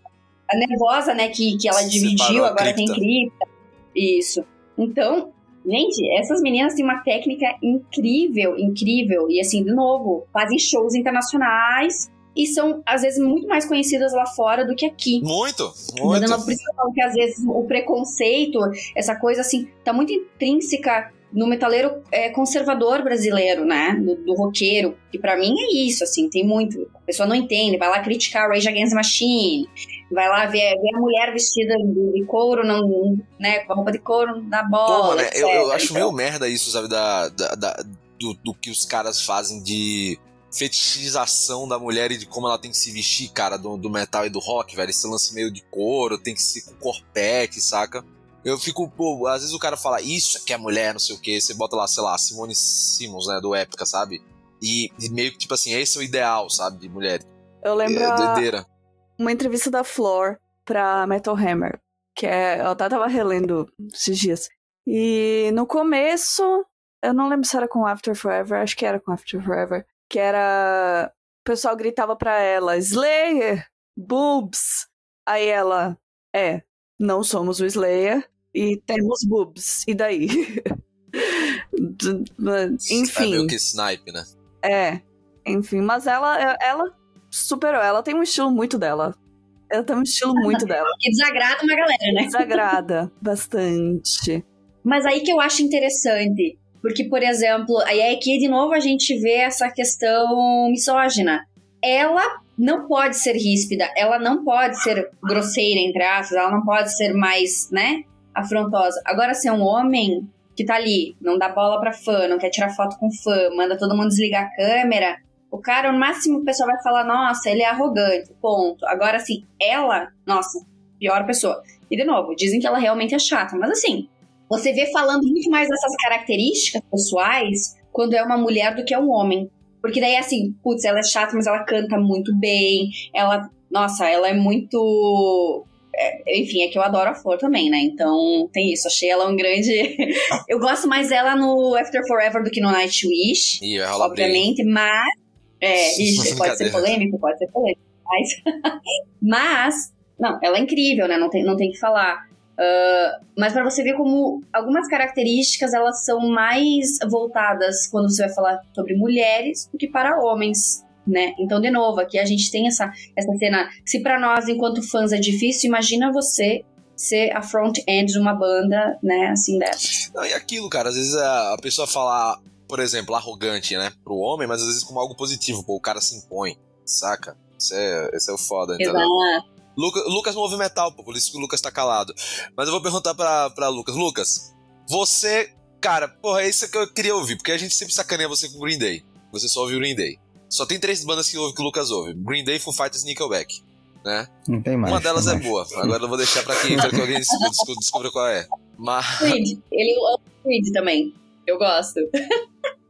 A Nervosa, né, que, que ela
Se
dividiu, agora tem
cripta.
cripta. Isso. Então, gente, essas meninas têm uma técnica incrível, incrível. E assim, de novo, fazem shows internacionais e são, às vezes, muito mais conhecidas lá fora do que aqui.
Muito, muito.
eu não- por isso que eu falo que às vezes o preconceito, essa coisa assim, tá muito intrínseca no metaleiro é, conservador brasileiro, né? Do, do roqueiro. Que pra mim é isso, assim, tem muito. A pessoa não entende, vai lá criticar Rage Against the Machine, vai lá ver, ver a mulher vestida de, couro, não, né? Com a roupa de couro na bola.
Pô, mano,
etc.
eu, eu acho
Então,
meio merda isso, sabe? Da, da, da- do, do que os caras fazem de fetichização da mulher e de como ela tem que se vestir, cara, do, do metal e do rock, velho. Esse lance meio de couro, tem que ser com corpete, saca? Eu fico, pô, às vezes o cara fala, isso aqui é mulher, não sei o que, você bota lá, sei lá, Simone Simmons, né, do Épica, sabe? E, e meio que, tipo assim, esse é o ideal, sabe, de mulher.
Eu lembro
É
a-
doideira.
Uma entrevista da Floor pra Metal Hammer, que é, eu até tava relendo esses dias. E no começo, eu não lembro se era com After Forever, acho que era com After Forever, que era o pessoal gritava pra ela, Slayer, boobs. Aí ela, é, não somos o Slayer e temos boobs. E daí? *laughs* D-
É
Enfim.
meio que snipe, né?
É, enfim, mas ela, ela superou, ela tem um estilo muito dela. Ela tem um estilo muito dela.
que desagrada uma galera, né?
Desagrada bastante.
Mas aí que eu acho interessante. Porque, por exemplo, aí aqui de novo a gente vê essa questão misógina. Ela não pode ser ríspida, ela não pode ser grosseira, entre aspas, ela não pode ser mais, né, afrontosa. Agora, se é um homem que tá ali, não dá bola pra fã, não quer tirar foto com fã, manda todo mundo desligar a câmera, o cara, no máximo, o pessoal vai falar, nossa, ele é arrogante, ponto. Agora, assim, ela, nossa, pior pessoa. E, de novo, dizem que ela realmente é chata, mas assim, você vê falando muito mais dessas características pessoais quando é uma mulher do que é um homem. Porque daí, assim, putz, ela é chata, mas ela canta muito bem. Ela, nossa, ela é muito. é, enfim, é que eu adoro a Flor também, né? Então tem isso. Achei ela um grande. *laughs* eu gosto mais dela no After Forever do que no Nightwish,
Ih, vai rolar briga.
obviamente, mas. É, isso, pode ser polêmico, pode ser polêmico. Mas, *laughs* mas não, ela é incrível, né? Não tem, não tem que falar. Ah, mas para você ver como algumas características elas são mais voltadas quando você vai falar sobre mulheres do que para homens, né? Então, de novo, aqui a gente tem essa, essa cena. Se para nós, enquanto fãs, é difícil, imagina você ser a front-end de uma banda, né? Assim dessa.
Não, e aquilo, cara, às vezes a, a pessoa fala, por exemplo, arrogante, né, pro homem, mas às vezes como algo positivo, pô, o cara se impõe, saca? Isso é, esse é o foda, entendeu?
Exato.
Luca, Lucas não ouve metal, pô, por isso que o Lucas tá calado. Mas eu vou perguntar pra, pra Lucas. Lucas, você, cara, porra, é isso que eu queria ouvir, porque a gente sempre sacaneia você com Green Day. Você só ouve o Green Day. Só tem três bandas que ouve que o Lucas ouve: Green Day, Foo Fighters e Nickelback. Né?
Não tem mais.
Uma delas é
mais.
boa. Agora eu vou deixar pra quem pra que alguém descubra, qual é. Mas.
Creed. Ele ama Creed também. Eu gosto.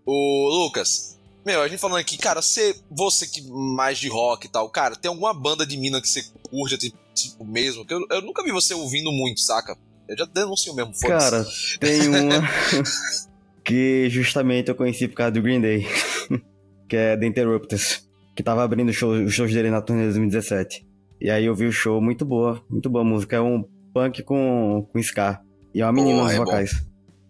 O Lucas, meu, a gente falando aqui, cara, você, você que mais de rock e tal, cara, tem alguma banda de mina que você curte, tipo, tipo, mesmo? Que eu, eu nunca vi você ouvindo muito, saca? Eu já denuncio mesmo, foda-se.
Cara, tem *laughs* uma que justamente eu conheci por causa do Green Day, *laughs* que é The Interrupters, que tava abrindo show- os shows dele na turnê de 2017. E aí eu vi o show, muito boa, muito boa a música, é um punk com, com ska. E é uma menina
Porra,
nos
é bom.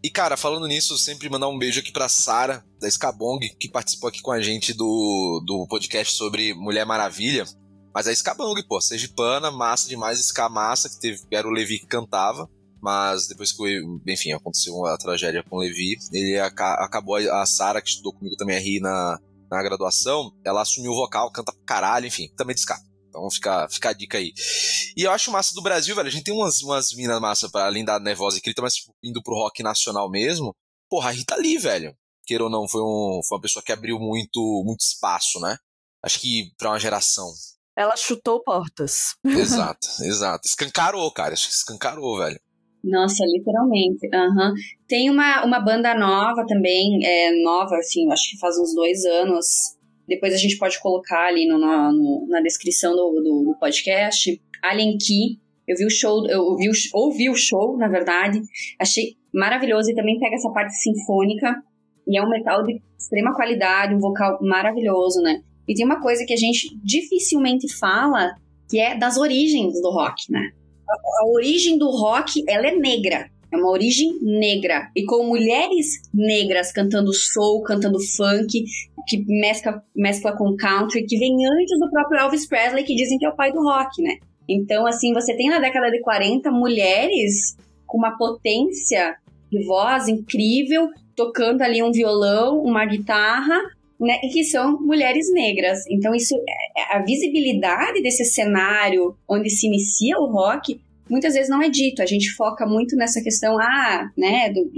E, cara, falando nisso, sempre mandar um beijo aqui pra Sara, da Skabong, que participou aqui com a gente do, do podcast sobre Mulher Maravilha. Mas a Skabong, pô, Sergipana, massa demais, Ska massa, que teve, era o Levi que cantava. Mas depois que, enfim, aconteceu a tragédia com o Levi, ele aca- acabou, a Sara, que estudou comigo também a rir na, na graduação, ela assumiu o vocal, canta pra caralho, enfim, também de Ska. Então fica, fica a dica aí. E eu acho massa do Brasil, velho. A gente tem umas, umas minas massa pra além da Nervosa e Crita, mas tipo, indo pro rock nacional mesmo. Porra, a Rita Lee, velho. Queira ou não, foi, um, foi uma pessoa que abriu muito, muito espaço, né? Acho que pra uma geração.
Ela chutou portas. *laughs*
exato, exato. Escancarou, cara. Acho que escancarou, velho.
Nossa, literalmente. Aham. Tem uma, uma banda nova também, é nova, assim, acho que faz uns dois anos. Depois a gente pode colocar ali no, no- na descrição do, do, do podcast. Alien Key. Eu vi o show, eu o, ouvi o show, na verdade. Achei maravilhoso e também pega essa parte sinfônica. E é um metal de extrema qualidade, um vocal maravilhoso, né? E tem uma coisa que a gente dificilmente fala, que é das origens do rock, né? a origem do rock, ela é negra. É uma origem negra. E com mulheres negras cantando soul, cantando funk, que mescla, mescla com country, que vem antes do próprio Elvis Presley, que dizem que é o pai do rock, né? Então, assim, você tem na década de 40 mulheres com uma potência de voz incrível, tocando ali um violão, uma guitarra, né? E que são mulheres negras. Então, isso, é- a visibilidade desse cenário onde se inicia o rock muitas vezes não é dito. A gente foca muito nessa questão, ah, né, do,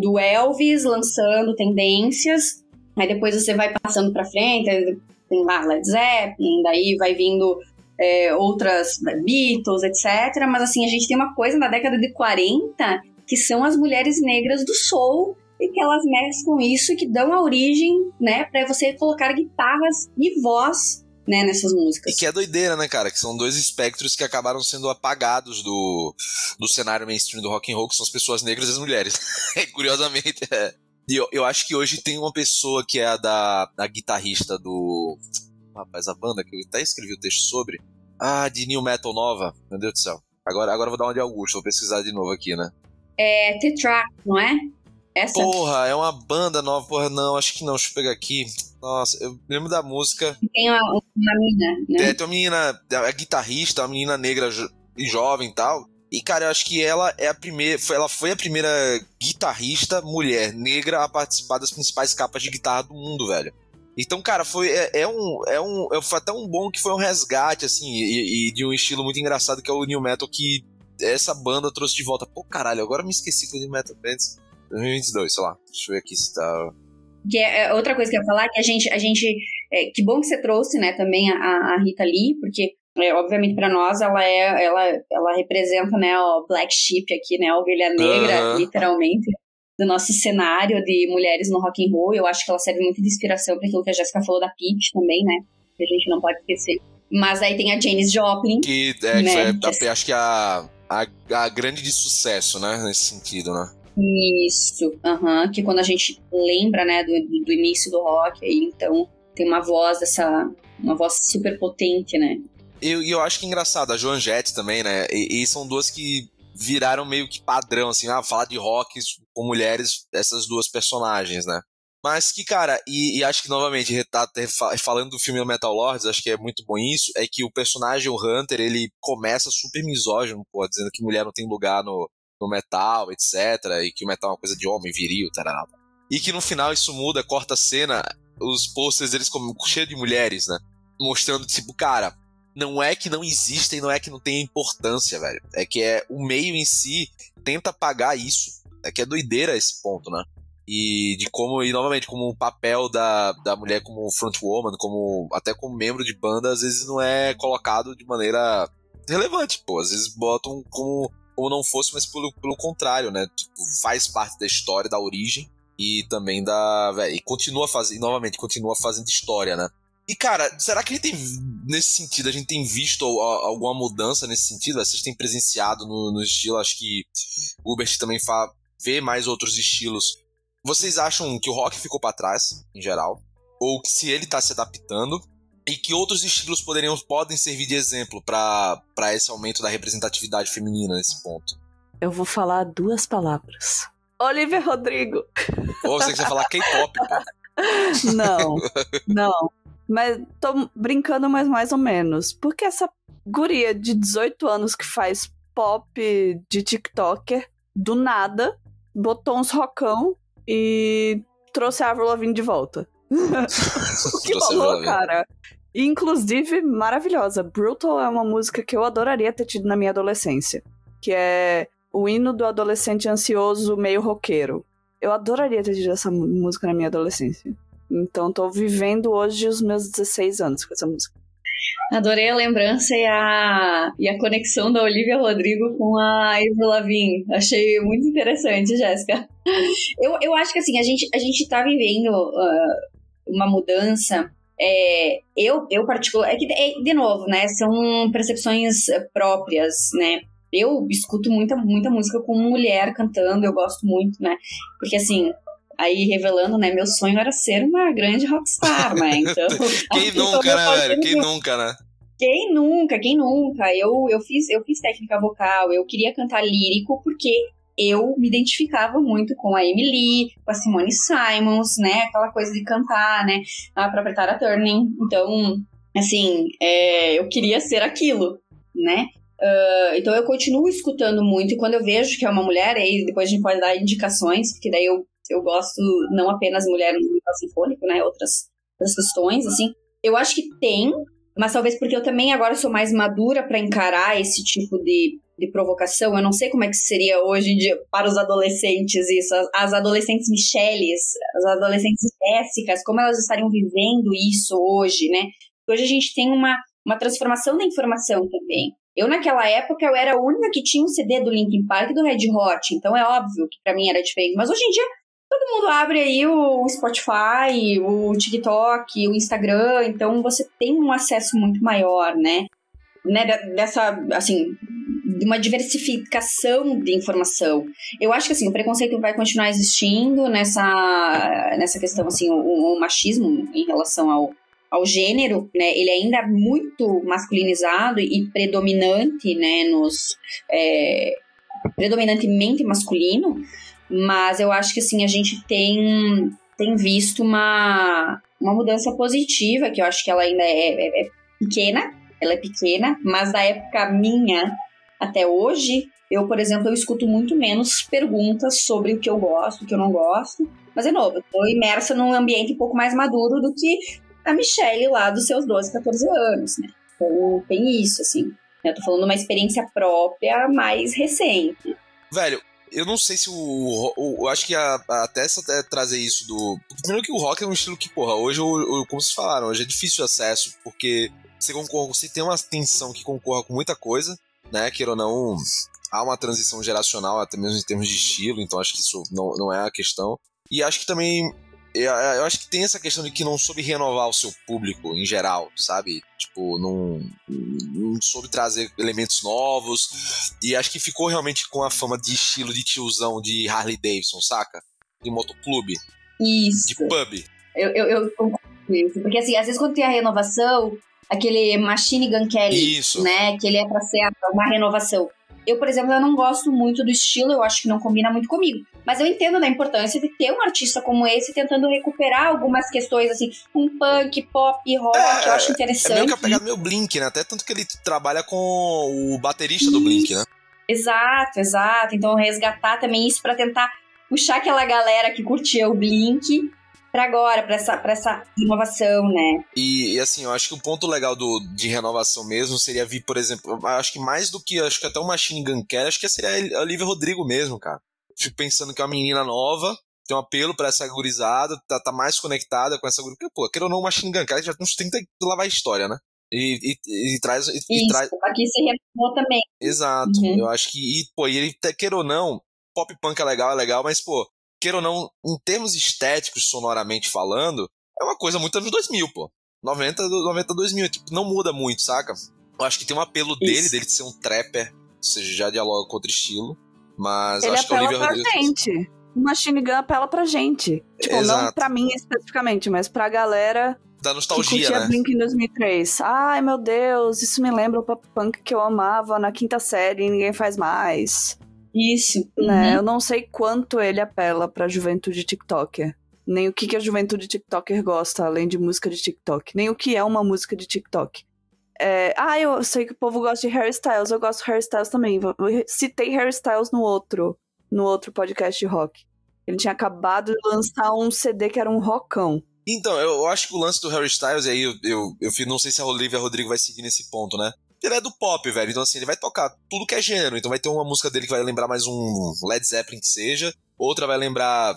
do Elvis lançando tendências, aí depois você vai passando pra frente, tem lá Led Zeppelin, daí vai vindo é, outras Beatles, etc. Mas assim, a gente tem uma coisa na década de 40 que são as mulheres negras do soul e que elas mesclam isso e que dão a origem, né, para você colocar guitarras e voz, né, nessas músicas.
E que é doideira, né, cara? Que são dois espectros que acabaram sendo apagados do, do cenário mainstream do rock and roll, que são as pessoas negras e as mulheres. *laughs* Curiosamente, é. E eu, eu acho que hoje tem uma pessoa que é a da a guitarrista do. Rapaz, a banda que eu até escrevi o texto sobre. Ah, de New Metal Nova. Meu Deus do céu. Agora, agora eu vou dar uma de Augusto, vou pesquisar de novo aqui, né?
É T-Track, não é? Essa?
Porra, é uma banda nova. Porra, não, acho que não. Deixa eu pegar aqui. Nossa, eu lembro da música.
Tem uma, uma mina, né?
É, tem uma menina, a guitarrista, uma menina negra jo- e jovem e tal. E, cara, eu acho que ela é a primeira. Foi, ela foi a primeira guitarrista mulher negra a participar das principais capas de guitarra do mundo, velho. Então, cara, foi. É, é um. É um. é- Foi até um bom que foi um resgate, assim, e, e de um estilo muito engraçado que é o New Metal que essa banda trouxe de volta. Pô, caralho, agora me esqueci que o New Metal Bands 2022, sei lá. Deixa eu ver aqui se tá.
Que é é outra coisa que eu ia falar, que a gente. A gente é, que bom que você trouxe, né, também a, a Rita Lee, porque. É, obviamente para nós ela é ela, ela representa né o black sheep aqui né a ovelha negra
Aham.
literalmente do nosso cenário de mulheres no rock and roll. Eu acho que ela serve muito de inspiração para aquilo que a Jéssica falou da Pete também, né? Que a gente não pode esquecer. Mas aí tem a Janis Joplin.
Que é, né? é, acho que é a, a, a grande de sucesso, né? Nesse sentido, né?
Isso, uhum, que quando a gente lembra, né, do, do início do rock, aí então tem uma voz dessa, uma voz super potente, né?
E eu, eu acho que é engraçado, a Joan Jett também, né, e, e, são duas que viraram meio que padrão, assim, ah, falar de rock com mulheres, essas duas personagens, né? Mas que, cara, e, e acho que novamente, falando do filme Metal Lords, acho que é muito bom isso, é que o personagem, o Hunter, ele começa super misógino, pô, dizendo que mulher não tem lugar no, no metal, etc. E que o metal é uma coisa de homem, viril, tarará. E que no final isso muda, corta a cena, os posters eles como cheio de mulheres, né? Mostrando, tipo, cara, não é que não existem, não é que não tem importância, velho. É que é o meio em si tenta pagar isso. É que é doideira esse ponto, né? E de como, e novamente, como o papel da, da mulher como frontwoman, como até como membro de banda, às vezes não é colocado de maneira relevante, pô. Às vezes botam como ou não fosse, mas pelo, pelo contrário, né? Tipo, faz parte da história, da origem e também da. Véio, e continua fazendo, novamente, continua fazendo história, né? E, cara, será que a gente tem, nesse sentido, a gente tem visto alguma mudança nesse sentido? Vocês têm presenciado no, no estilo, acho que o Hubert também fa, vê mais outros estilos. Vocês acham que o rock ficou para trás, em geral? Ou que se ele tá se adaptando? e que outros estilos poderiam podem servir de exemplo para esse aumento da representatividade feminina nesse ponto?
Eu vou falar duas palavras. Olivia Rodrigo.
Ou você quiser falar K-pop, *laughs*
Não, não. Mas tô brincando, mas mais ou menos. Porque essa guria de 18 anos que faz pop de TikToker, do nada, botou uns rocão e trouxe a Avril Lavigne de volta. *laughs* o que falou, cara? Inclusive, maravilhosa. Brutal é uma música que eu adoraria ter tido na minha adolescência. Que é o hino do adolescente ansioso meio roqueiro. Eu adoraria ter tido essa música na minha adolescência. Então tô vivendo hoje os meus 16 anos com essa música.
Adorei a lembrança e a, e a conexão da Olivia Rodrigo com a Avril Lavigne. Achei muito interessante, Jéssica. *laughs* Eu, eu acho que assim, a gente, a gente tá vivendo uh, uma mudança é, eu, eu particular, é que, é, de novo, né, são percepções próprias, né, eu escuto muita, muita música com mulher cantando, eu gosto muito, né, porque assim, aí revelando, né, meu sonho era ser uma grande rockstar, né, *laughs* então...
Quem *laughs* nunca, né, velho, quem nunca, né?
Quem nunca, quem nunca? Eu, eu, fiz, eu fiz técnica vocal, eu queria cantar lírico porque eu me identificava muito com a Emily, com a Simone Simons, né? Aquela coisa de cantar, né? A própria Tara Turning. Então, assim, é, eu queria ser aquilo, né? Uh, então eu continuo escutando muito e quando eu vejo que é uma mulher, aí depois a gente pode dar indicações, porque daí eu, eu gosto não apenas mulher no metal sinfônico, né? Outras, outras questões, assim. Eu acho que tem, mas talvez porque eu também agora sou mais madura para encarar esse tipo de de provocação. Eu não sei como é que seria hoje dia, para os adolescentes isso. As, as adolescentes Michelles, as adolescentes Jéssicas, como elas estariam vivendo isso hoje, né? Hoje a gente tem uma, uma transformação da informação também. Eu, naquela época, eu era a única que tinha um CD do Linkin Park e do Red Hot, então é óbvio que para mim era diferente. Mas hoje em dia, todo mundo abre aí o Spotify, o TikTok, o Instagram, então você tem um acesso muito maior, né? né dessa, assim, uma diversificação de informação. Eu acho que assim, o preconceito vai continuar existindo nessa, nessa questão, assim, o, o machismo em relação ao, ao gênero, né, ele ainda é muito masculinizado e predominante, né, nos... É, predominantemente masculino, mas eu acho que, assim, a gente tem, tem visto uma, uma mudança positiva, que eu acho que ela ainda é, é, é pequena, ela é pequena, mas da época minha, até hoje, eu, por exemplo, eu escuto muito menos perguntas sobre o que eu gosto, o que eu não gosto. Mas, é novo, eu tô imersa num ambiente um pouco mais maduro do que a Michelle lá dos seus 12, 14 anos, né? Então, tem isso, assim. Eu tô falando uma experiência própria mais recente.
Velho, eu não sei se o. o eu acho que a, a Tessa até trazer isso do. Primeiro que o rock é um estilo que, porra, hoje, como vocês falaram, hoje é difícil o acesso, porque você você tem uma tensão que concorra com muita coisa, né? Queira ou não, há uma transição geracional, até mesmo em termos de estilo, então acho que isso não, não é a questão. E acho que também. Eu, eu acho que tem essa questão de que não soube renovar o seu público em geral, sabe? Tipo, não, não soube trazer elementos novos. E acho que ficou realmente com a fama de estilo de tiozão de Harley Davidson, saca? De motoclube,
Isso.
de pub.
Eu, eu, eu concordo com isso. Porque assim, às vezes quando tem a renovação, aquele Machine Gun Kelly,
Isso.
né? Que ele é pra ser uma renovação. Eu, por exemplo, eu não gosto muito do estilo, eu acho que não combina muito comigo. Mas eu entendo da importância de ter um artista como esse tentando recuperar algumas questões, assim, um punk, pop, rock, eu acho
É
interessante.
meio que a pegada meio Blink, né? Até tanto que ele trabalha com o baterista do Blink, né?
Exato, exato. Então resgatar também isso pra tentar puxar aquela galera que curtia o Blink pra agora, pra essa, pra essa inovação, né?
E, e, assim, eu acho que o ponto legal do, de renovação mesmo seria vir, por exemplo, acho que mais do que acho que até o Machine Gun Kelly, acho que seria a Olivia Rodrigo mesmo, cara. Fico pensando que é uma menina nova, tem um apelo pra essa gurizada, tá, tá mais conectada com essa gurizada. Porque, pô, queira ou não, o Machine Gun Kelly já tem uns 30 de lavar a história, né? E, e, e traz. E, e
Isso,
traz
aqui se renovou também.
Exato.
Uhum.
Eu acho que, e, pô, e ele, queira ou não, pop punk é legal, é legal, mas, pô, queira ou não, em termos estéticos, sonoramente falando, é uma coisa muito anos 2000, pô. 90, do- 90 2000, tipo, não muda muito, saca? Eu acho que tem um apelo dele,
Isso.
dele de ser um trapper, ou seja, já dialoga com outro estilo, mas
Ele
acho que o
apela
Olivia
pra
Rodrigo...
gente. O Machine Gun apela pra gente. Tipo, não
Exato.
pra mim especificamente, mas pra galera
Da
que
nostalgia,
curtia
né?
Blink em 2003. Ai, meu Deus, isso me lembra o pop punk que eu amava na quinta série e ninguém faz mais.
Isso.
Né?
Uhum.
Eu não sei quanto ele apela pra juventude TikToker. Nem o que, que a juventude TikToker gosta, além de música de TikTok. Nem o que é uma música de TikTok. É, ah, eu sei que o povo gosta de Harry Styles, eu gosto de Harry Styles também. Eu citei Harry Styles no outro, no outro podcast de rock. Ele tinha acabado de lançar um CD que era um rockão.
Então, eu, acho que o lance do Harry Styles, aí eu, eu, eu não sei se a Olivia Rodrigo vai seguir nesse ponto, né? Ele é do pop, velho. Então, assim, ele vai tocar tudo que é gênero. Então, vai ter uma música dele que vai lembrar mais um Led Zeppelin que seja. Outra vai lembrar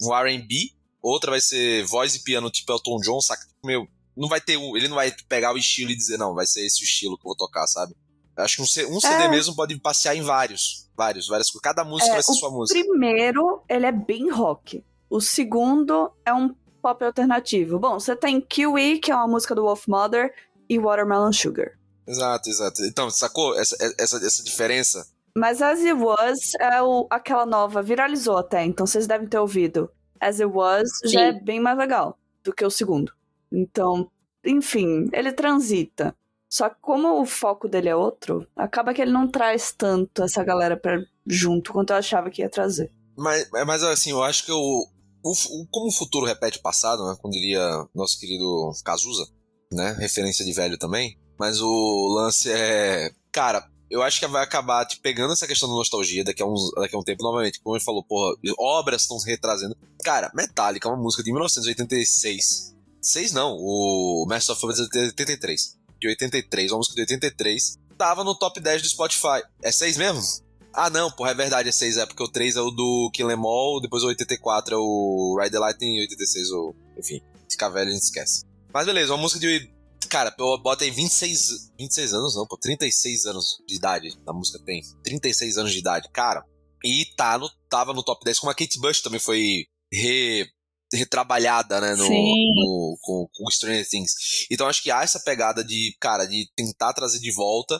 um RB. Outra vai ser voz e piano tipo Elton John, saca? Meu, não vai ter um. Ele não vai pegar o estilo e dizer, não, vai ser esse o estilo que eu vou tocar, sabe? Acho que um, C- um CD
É.
mesmo pode passear em vários. Vários, várias coisas. Cada música
É,
vai ser
o
sua música.
Primeiro, ele é bem rock. O segundo é um pop alternativo. Bom, você tem Kiwi, que é uma música do Wolf Mother, e Watermelon Sugar.
Exato, exato. Então, sacou essa, essa, essa diferença?
Mas As It Was é o, aquela nova, viralizou até, então vocês devem ter ouvido. As It Was já é
Sim.
bem mais legal do que o segundo. Então, enfim, ele transita. Só que como o foco dele é outro, acaba que ele não traz tanto essa galera pra junto quanto eu achava que ia trazer.
Mas, mas assim, eu acho que o, o, o- como o futuro repete o passado, né? Como diria nosso querido Cazuza, né? Referência de velho também. Mas o lance é. Cara, eu acho que vai acabar te pegando essa questão da nostalgia daqui a, uns, daqui a um tempo novamente. Como ele falou, porra, obras estão se retrazendo. Cara, Metallica é uma música de 1986. 6 não, o Master of Puppets é de 83. De 83, uma música de 83. Tava no top 10 do Spotify. É 6 mesmo? Ah, não, porra, é verdade, é 6, é porque o 3 é o do Kill Em All, depois o 84 é o Ride the Lightning e 86 o... Enfim, ficar velho a gente esquece. Mas beleza, uma música de... Cara, eu boto aí 26... 26 anos não, pô, 36 anos de idade a música tem. 36 anos de idade, cara. E tá no, tava no top 10, como a Kate Bush também foi re, retrabalhada, né, no, no- com, com Stranger Things. Então acho que há essa pegada de, cara, de tentar trazer de volta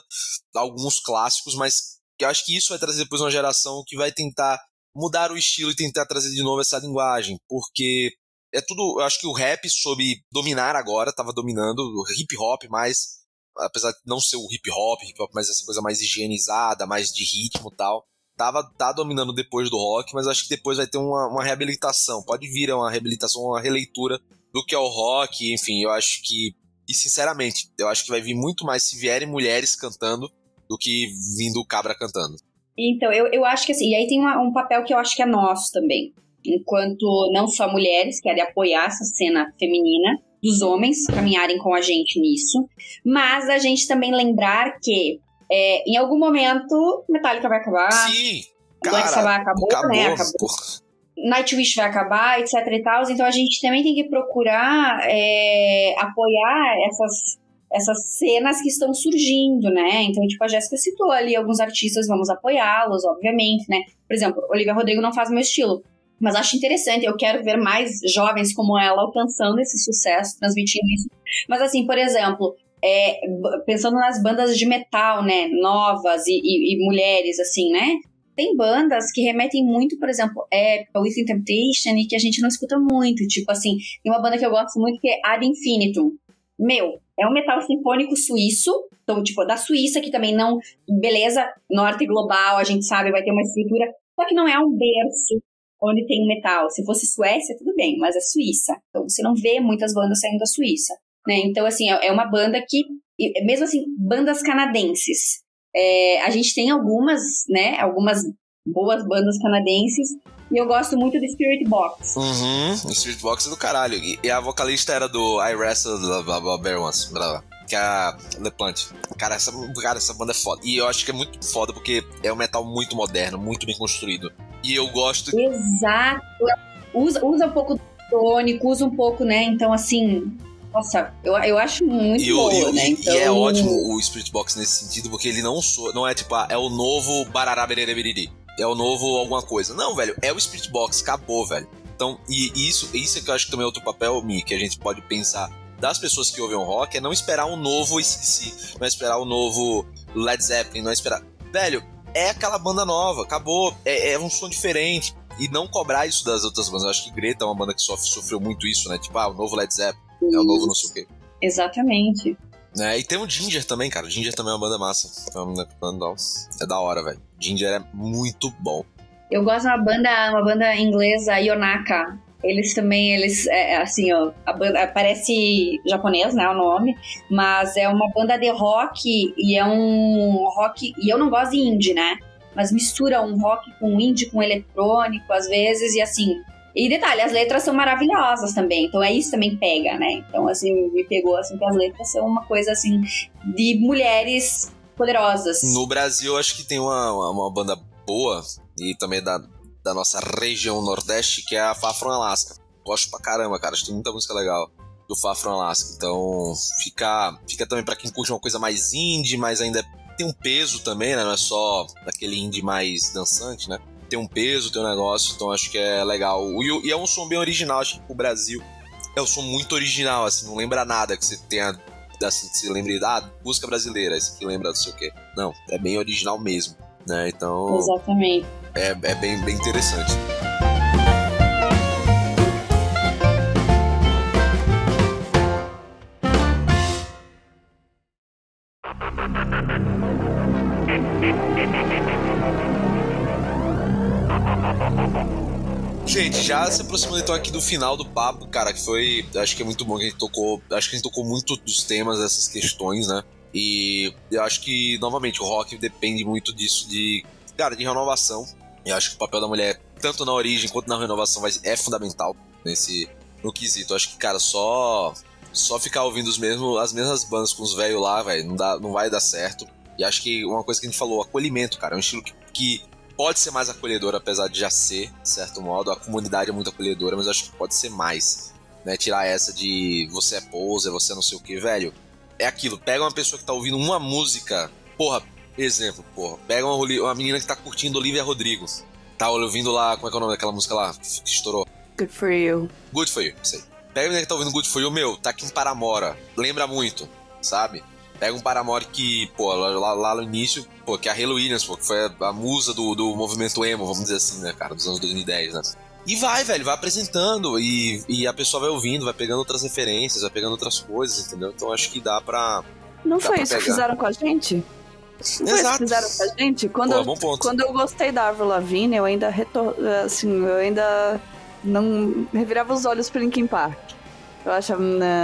alguns clássicos, mas eu acho que isso vai trazer depois uma geração que vai tentar mudar o estilo e tentar trazer de novo essa linguagem, porque é tudo, eu acho que o rap soube dominar agora, tava dominando, o hip hop mais, apesar de não ser o hip hop, hip hop mais essa coisa mais higienizada, mais de ritmo e tal, tava, tá dominando depois do rock, mas acho que depois vai ter uma, uma reabilitação, pode vir uma reabilitação, uma releitura do que é o rock, enfim, eu acho que, e sinceramente, eu acho que vai vir muito mais se vierem mulheres cantando do que vindo o cabra cantando.
Então, eu, eu acho que assim, e aí tem uma- um papel que eu acho que é nosso também. Enquanto não só mulheres, que é de apoiar essa cena feminina, dos homens caminharem com a gente nisso, mas a gente também lembrar que é, em algum momento Metallica vai acabar,
Sim,
Black
cara,
Sabbath acabou,
acabou.
né? Acabou. Nightwish vai acabar, etc e tal. Então a gente também tem que procurar é, apoiar essas essas cenas que estão surgindo, né? Então, tipo, a Jéssica citou ali alguns artistas, vamos apoiá-los, obviamente, né? Por exemplo, Olivia Rodrigo não faz o meu estilo, mas acho interessante, eu quero ver mais jovens como ela alcançando esse sucesso, transmitindo isso. Mas assim, por exemplo, é, pensando nas bandas de metal, né, novas e, e, e, mulheres, assim, né? Tem bandas que remetem muito, por exemplo, é Within Temptation e que a gente não escuta muito. Tipo assim, tem uma banda que eu gosto muito que é Ad Infinitum. Meu, é um metal sinfônico suíço, então, tipo, da Suíça, que também não. Beleza, norte global, a gente sabe, vai ter uma estrutura. Só que não é um berço onde tem metal. Se fosse Suécia, tudo bem, mas é Suíça. Então você não vê muitas bandas saindo da Suíça. Né? Então, assim, é, é uma banda que, mesmo assim, bandas canadenses. É, a gente tem algumas, né? Algumas boas bandas canadenses. E eu gosto muito do Spirit Box.
Uhum, o Spirit Box é do caralho. E, e a vocalista era do I Blah Blah Blah Bear Once. Blá, blá que é a Leplant. Cara essa, cara, essa banda é foda. E eu acho que é muito foda porque é um metal muito moderno, muito bem construído. E eu gosto.
Exato. Usa, usa um pouco do tônico, usa um pouco, né? Então, assim. Nossa, eu, eu acho muito e, boa, né? Então...
E é ótimo o Spirit Box nesse sentido, porque ele não soa, não é tipo, ah, é o novo Barará Bererê É o novo alguma coisa. Não, velho, é o Spirit Box, acabou, velho. Então, e isso, isso é que eu acho que também é outro papel, Mi, que a gente pode pensar das pessoas que ouvem o rock é não esperar um novo ACDC, não é esperar um novo Led Zeppelin, não é esperar. Velho, é aquela banda nova, acabou, é, é um som diferente. E não cobrar isso das outras bandas. Eu acho que Greta é uma banda que sofre, sofreu muito isso, né? Tipo, ah, o novo Led Zeppelin, é o novo não sei o quê.
Exatamente.
É, e tem o Ginger também, cara. O Ginger também é uma banda massa. É, uma banda, é da hora, velho. Ginger é muito bom.
Eu gosto de uma banda, uma banda inglesa, Yonaka. Eles também, eles, é, é, assim, ó, a banda parece japonês, né, o nome, mas é uma banda de rock e é um rock, e eu não gosto de indie, né, mas mistura um rock com indie, com eletrônico, às vezes, e assim, e detalhe, as letras são maravilhosas também, então é isso também pega, né, então assim, me pegou, assim, que as letras são uma coisa, assim, de mulheres poderosas.
No Brasil, acho que tem uma, uma banda boa, e também da, da nossa região Nordeste, que é a Fafron Alaska. Gosto pra caramba, cara. Acho que tem muita música legal do Fafron Alaska. Então, fica, fica também para quem curte uma coisa mais indie, mas ainda tem um peso também, né? Não é só daquele indie mais dançante, né? Tem um peso, tem um negócio, então acho que é legal. E, é um som bem original, acho que o Brasil é um som muito original, assim, não lembra nada que você tenha, assim, que você lembre, ah, música brasileira, esse aqui lembra não sei o quê. Não, é bem original mesmo, né? Então...
Exatamente
é, é bem, bem interessante. Gente, já se aproximando então aqui do final do papo, cara, que foi. Acho que é muito bom que a gente tocou. Acho que a gente tocou muito dos temas, dessas questões, né? E eu acho que, novamente, o rock depende muito disso, de. Cara, de renovação. Eu acho que o papel da mulher, tanto na origem quanto na renovação, é fundamental nesse no quesito. Eu acho que, cara, só só ficar ouvindo os mesmos, as mesmas bandas com os velhos lá, velho, não, dá, não vai dar certo. E acho que uma coisa que a gente falou, acolhimento, cara, é um estilo que, que pode ser mais acolhedor, apesar de já ser, de certo modo. A comunidade é muito acolhedora, mas acho que pode ser mais. Né? Tirar essa de você é poser, você é não sei o que, velho. É aquilo, pega uma pessoa que tá ouvindo uma música, porra, Exemplo, porra. Pega uma, uma menina que tá curtindo Olivia Rodrigo. Tá ouvindo lá, como é que é o nome daquela música lá que estourou?
Good for you.
Good for you, sei. Pega a menina que tá ouvindo Good for you, meu, tá aqui em Paramora. Lembra muito, sabe? Pega um Paramore que, pô, lá, lá no início, pô, que é a Halo Williams, pô, que foi a, a musa do, do movimento emo, vamos dizer assim, né, cara, dos anos 2010, né? E vai, velho, vai apresentando e, e a pessoa vai ouvindo, vai pegando outras referências, vai pegando outras coisas, entendeu? Então acho que dá pra.
Não
dá
foi pra isso pegar. que fizeram com a gente? Exato. fizeram com a gente? Quando, Pô, eu, quando eu gostei da Avril Lavigne, eu ainda retor... assim, eu ainda não revirava os olhos pro Linkin Park. Eu achava,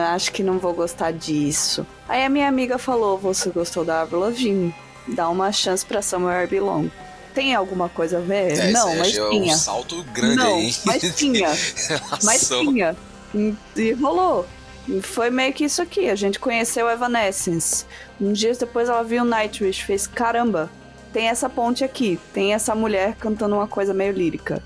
acho que não vou gostar disso. Aí a minha amiga falou: Você gostou da Avril Lavigne? Dá uma chance pra Somewhere I Belong. Tem alguma coisa a ver?
É,
não, mas
é
tinha.
um salto grande
não,
aí.
Mas *laughs* tinha. mas tinha. E rolou. Foi meio que isso aqui. A gente conheceu Evanescence. Um dia depois ela viu Nightwish, fez caramba. Tem essa ponte aqui, tem essa mulher cantando uma coisa meio lírica.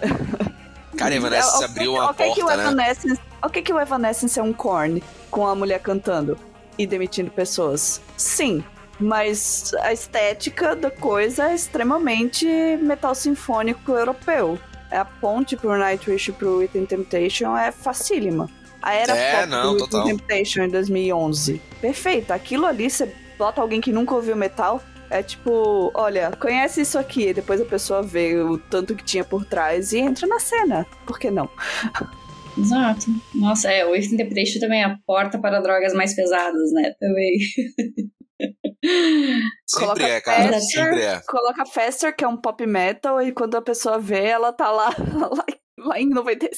*laughs*
Cara, Evanescence abriu uma
okay
porta,
que o né? O que, que o Evanescence é um corn com a mulher cantando? e demitindo pessoas. Sim, mas a estética da coisa é extremamente metal sinfônico europeu. É a ponte pro Nightwish e pro Within Temptation é facílima. A era
É,
pop
não,
do
total.
Within Temptation em 2011. Perfeito. Aquilo ali, você bota alguém que nunca ouviu metal, é tipo, olha, conhece isso aqui, e depois a pessoa vê o tanto que tinha por trás e entra na cena. Por que não? *laughs*
Exato. Nossa, é, o If Interpretation também é a porta para drogas mais pesadas, né? Também. *laughs*
Sempre
Coloca
é, cara.
Faster,
Sempre é.
Coloca Faster, que é um pop metal, e quando a pessoa vê, ela tá lá, lá, *laughs* lá em 97.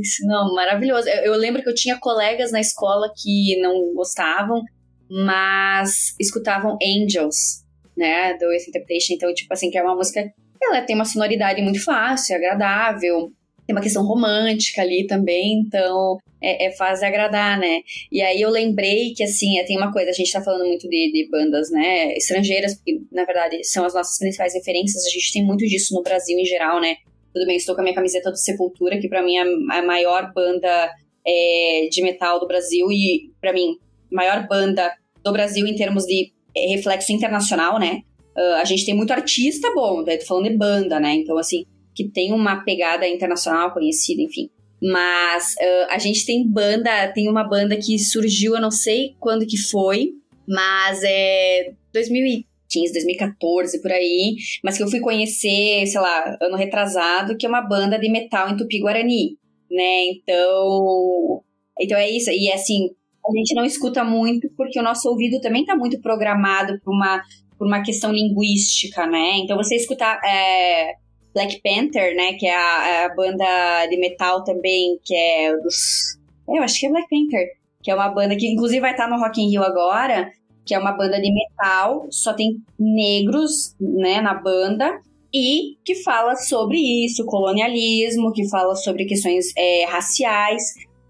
Isso, não, maravilhoso. Eu, eu lembro que eu tinha colegas na escola que não gostavam, mas escutavam Angels, né, do Interpretation. Então, tipo assim, que é uma música, ela tem uma sonoridade muito fácil, agradável, tem uma questão romântica ali também, então é, é fácil agradar, né? E aí eu lembrei que, assim, é, tem uma coisa, a gente tá falando muito de, de bandas, né, estrangeiras, porque, na verdade, são as nossas principais referências, a gente tem muito disso no Brasil em geral, né? Tudo bem, estou com a minha camiseta do Sepultura, que pra mim é a maior banda é, de metal do Brasil e, pra mim, maior banda do Brasil em termos de é, reflexo internacional, né? Uh, a gente tem muito artista bom, daí tô falando de banda, né? Então, assim, que tem uma pegada internacional conhecida, enfim. Mas uh, a gente tem banda, tem uma banda que surgiu, eu não sei quando que foi, mas é 2015, 2014, por aí, mas que eu fui conhecer, sei lá, ano retrasado, que é uma banda de metal em Tupi-Guarani, né? Então, então é isso. E assim, a gente não escuta muito porque o nosso ouvido também tá muito programado por uma, por uma questão linguística, né? Então você escutar é, Black Panther, né? Que é a, a, banda de metal também, que é dos. Eu acho que é Black Panther. Que é uma banda que inclusive vai estar no Rock in Rio agora, que é uma banda de metal, só tem negros, né, na banda. E que fala sobre isso, colonialismo, que fala sobre questões é, raciais,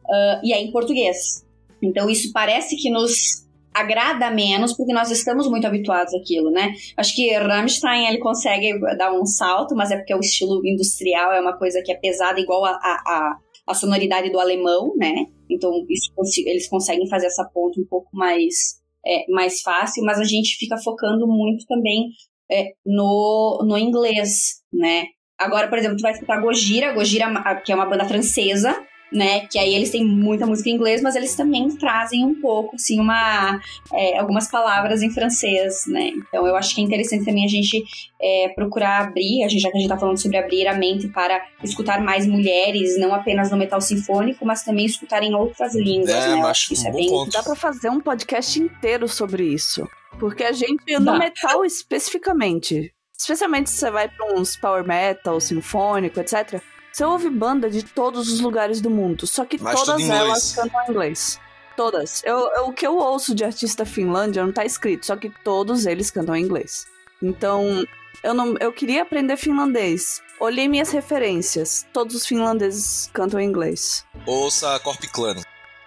uh, e é em português. Então isso parece que nos agrada menos porque nós estamos muito habituados àquilo, né? Acho que Rammstein ele consegue dar um salto, mas é porque o estilo industrial é uma coisa que é pesada igual a, a, a sonoridade do alemão, né? Então isso, eles conseguem fazer essa ponta um pouco mais é, mais fácil, mas a gente fica focando muito também é, no, no inglês, né? Agora, por exemplo, tu vai escutar Gojira, Gojira, que é uma banda francesa, né? Que aí eles têm muita música em inglês, mas eles também trazem um pouco, assim, uma, é, algumas palavras em francês, né? Então eu acho que é interessante também a gente é, procurar abrir, a gente, já que a gente tá falando sobre abrir a mente para escutar mais mulheres, não apenas no metal sinfônico, mas também escutar em outras línguas,
É,
né? Acho que isso é
um bom
bem...
ponto.
Dá pra fazer um podcast inteiro sobre isso. Porque a gente, no
Dá.
metal especificamente, especialmente se você vai pra uns power metal, sinfônico, etc., você ouve banda de todos os lugares do mundo, só que
Mas
todas elas cantam em inglês. Todas. Eu, eu- o que eu ouço de artista Finlândia não tá escrito, só que todos eles cantam em inglês. Então, eu, não, eu queria aprender finlandês. Olhei minhas referências. Todos os finlandeses cantam em inglês.
Ouça Corp Clan.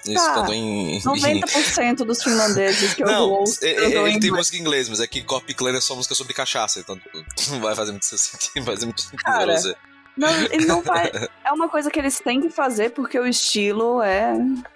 Isso,
Tá.
cantam em.
90% dos finlandeses que eu
Não,
ouço
ele, ele tem
inglês.
música em inglês, mas é que Corp Clan é só música sobre cachaça, então *laughs* não vai fazer muito sentido. *laughs* Vai fazer muito sentido pra
Cara,
você.
Não, *laughs* ele não vai. É uma coisa que eles têm que fazer porque o estilo é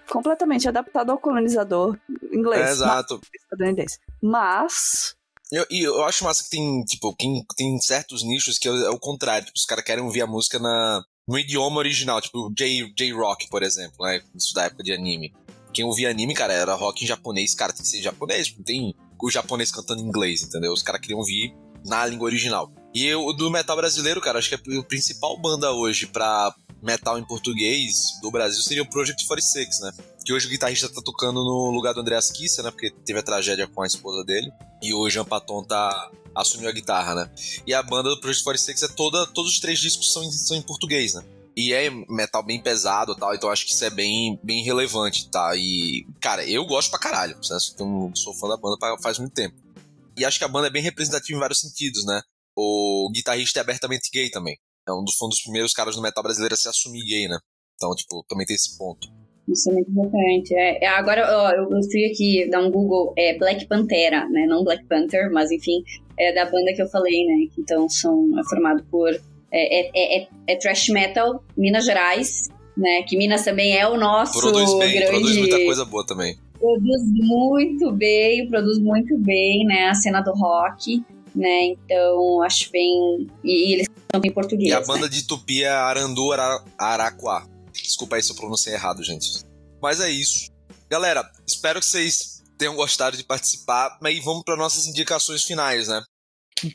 completamente adaptado ao colonizador inglês.
É, exato.
mas- estadunidense. Mas.
Eu- E eu, acho massa que tem, tipo, quem, tem certos nichos que é, o- é o contrário. Tipo, os caras querem ouvir a música na, no idioma original, tipo J- J-Rock, por exemplo, né? Isso da época de anime. Quem ouvia anime, cara, era rock em japonês, cara, tem que ser japonês, não tem o japonês cantando em inglês, entendeu? Os caras queriam ouvir na língua original. E eu, do metal brasileiro, cara, acho que a principal banda hoje pra metal em português do Brasil seria o Project 46, né? Que hoje o guitarrista tá tocando no lugar do Andreas Kisser, né? Porque teve a tragédia com a esposa dele. E hoje o Paton tá, assumiu a guitarra, né? E a banda do Project 46 é toda. Todos os três discos são, em- são em português, né? E é metal bem pesado tal, então acho que isso é bem, bem relevante, tá? E, cara, eu gosto pra caralho. né? Eu sou fã da banda faz muito tempo. E acho que a banda é bem representativa em vários sentidos, né? O guitarrista é abertamente gay também. É um dos, um dos primeiros caras do metal brasileiro a se assumir gay, né? Então, tipo, também tem esse ponto.
Isso é muito importante. É, é, agora, ó, eu fui aqui dar um Google, é Black Pantera, né? Não Black Panther, mas enfim, é da banda que eu falei, né? Então são é formado por. É, é, é, é, é thrash metal, Minas Gerais, né? Que Minas também é o nosso
Produz bem,
grande.
produz muita coisa boa também.
produz muito bem, produz muito bem, né, a cena do rock, né, então acho bem... E, eles cantam em português,
E a
né?
banda de Tupi é Arandu Ara- Araquá. Desculpa aí se eu pronunciei errado, gente. Mas é isso. Galera, espero que vocês tenham gostado de participar. Mas aí vamos para nossas indicações finais, né?
Tum,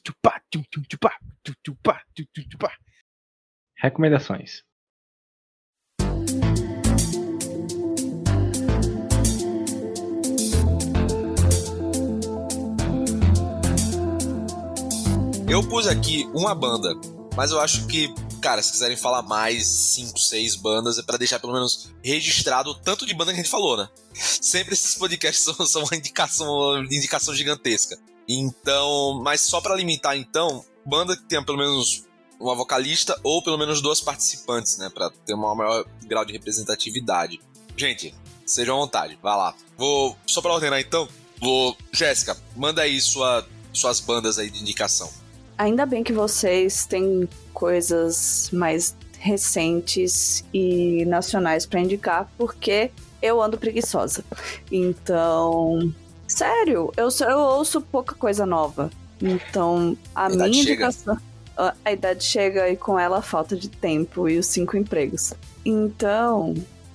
Eu pus aqui uma banda, mas eu acho que, cara, se quiserem falar mais, cinco, seis bandas, é pra deixar pelo menos registrado o tanto de banda que a gente falou, né? Sempre esses podcasts *laughs* são, são uma indicação, uma indicação gigantesca. Então, mas só pra limitar, então, banda que tenha pelo menos uma vocalista ou pelo menos duas participantes, né? Pra ter um maior grau de representatividade. Gente, sejam à vontade, vai lá. Vou, só pra ordenar então, vou. Jéssica, manda aí sua, suas bandas aí de indicação.
Ainda bem que vocês têm coisas mais recentes e nacionais pra indicar, porque eu ando preguiçosa. Então, sério, eu, eu ouço pouca coisa nova. Então, a,
A
minha
chega.
indicação. A, a idade chega e com ela a falta de tempo e os cinco empregos. Então,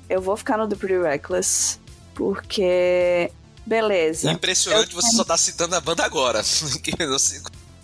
eu vou ficar no The Pretty Reckless, porque. Beleza.
Impressionante, você só tá citando a banda agora. *laughs*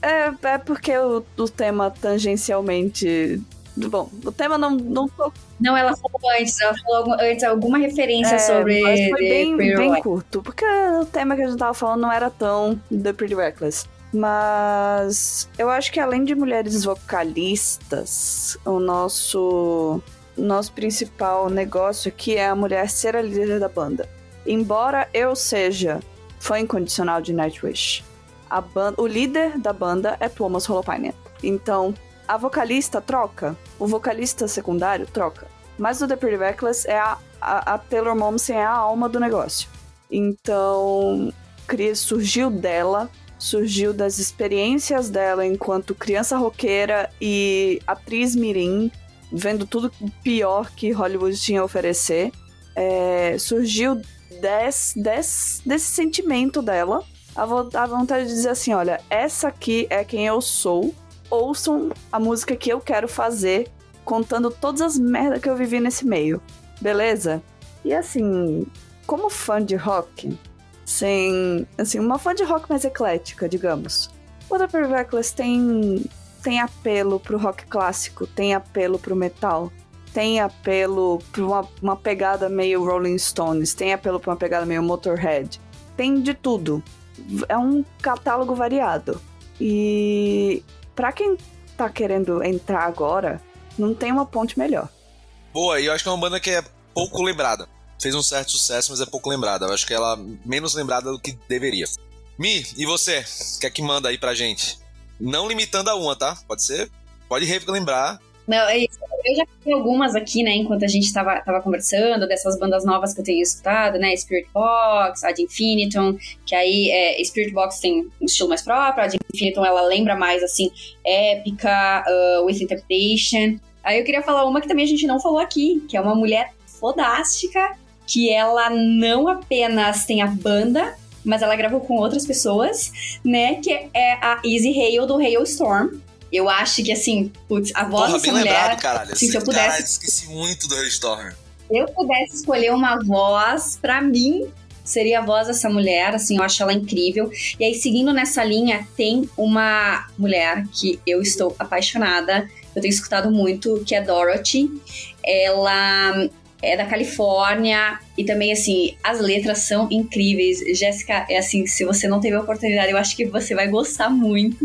É, é porque o, o tema tangencialmente. Bom, o tema não, não tô.
Não, ela falou antes, ela falou antes alguma referência
é,
sobre
mas foi bem, bem curto, porque o tema que a gente tava falando não era tão The Pretty Reckless. Mas eu acho que além de mulheres vocalistas, o nosso, nosso principal negócio aqui é a mulher ser a líder da banda. Embora eu seja fã incondicional de Nightwish, a ban- o líder da banda é Thomas Holopainen. Então, a vocalista troca, o vocalista secundário troca. Mas o The Pretty Reckless é a, a, a Taylor Momsen é a alma do negócio. Então, cria- surgiu dela, surgiu das experiências dela enquanto criança roqueira e atriz mirim, vendo tudo pior que Hollywood tinha a oferecer. É, surgiu des, des, desse sentimento dela, a, vo- a vontade de dizer assim, olha, essa aqui é quem eu sou, ouçam a música que eu quero fazer, contando todas as merdas que eu vivi nesse meio, beleza? E assim, como fã de rock, sem, assim, uma fã de rock mais eclética, digamos, Pretty Reckless tem, tem apelo pro rock clássico, tem apelo pro metal, tem apelo pra uma, uma pegada meio Rolling Stones, tem apelo pra uma pegada meio Motorhead, tem de tudo. É um catálogo variado. E pra quem tá querendo entrar agora, não tem uma ponte melhor.
Boa, e eu acho que é uma banda que é pouco lembrada. Fez um certo sucesso, mas é pouco lembrada. Eu acho que ela é menos lembrada do que deveria. Mi, e você? O que é que manda aí pra gente? Não limitando a uma, tá? Pode ser? Pode relembrar.
Não, é isso. Eu já vi algumas aqui, né, enquanto a gente tava, tava conversando, dessas bandas novas que eu tenho escutado, né? Spirit Box, Ad Infinitum, que aí é, Spirit Box tem um estilo mais próprio, Ad Infinitum ela lembra mais assim, épica, uh, With Interpretation. Aí eu queria falar uma que também a gente não falou aqui, que é uma mulher fodástica, que ela não apenas tem a banda, mas ela gravou com outras pessoas, né? Que é a Easy Hale do Hailstorm. Eu acho que, assim, putz, a voz
Porra,
dessa
bem
mulher...
lembrado, caralho.
assim, se eu pudesse-
Caralho, esqueci muito do.
Se eu pudesse escolher uma voz, pra mim, seria a voz dessa mulher, assim, eu acho ela incrível. E aí, seguindo nessa linha, tem uma mulher que eu estou apaixonada, eu tenho escutado muito, que é Dorothy. Ela é da Califórnia e também, assim, as letras são incríveis. Jéssica, é assim, se você não teve a oportunidade, eu acho que você vai gostar muito.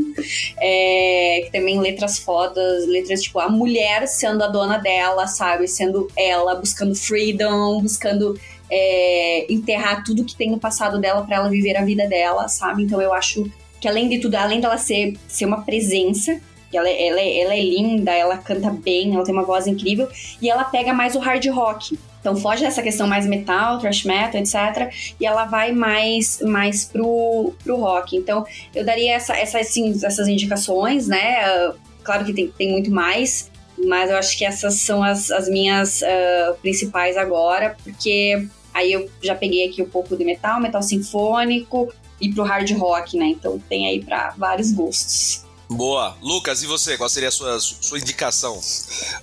É, também letras fodas, letras tipo a mulher sendo a dona dela, sabe? Sendo ela, buscando freedom, buscando é, enterrar tudo que tem no passado dela pra ela viver a vida dela, sabe? Então eu acho que além de tudo, além dela ser, ser uma presença, que ela, ela, é- ela é linda, ela canta bem, ela tem uma voz incrível, e ela pega mais o hard rock. Então foge dessa questão mais metal, thrash metal, etc. E ela vai mais, mais pro, pro rock. Então eu daria essa, essa, assim, essas indicações, né? Ah, claro que tem, tem muito mais, mas eu acho que essas são as, as minhas ah, principais agora, porque Aí eu já peguei aqui um pouco de metal, metal sinfônico e pro hard rock, né? Então tem aí para vários gostos.
Boa. Lucas, e você? Qual seria a sua, sua indicação?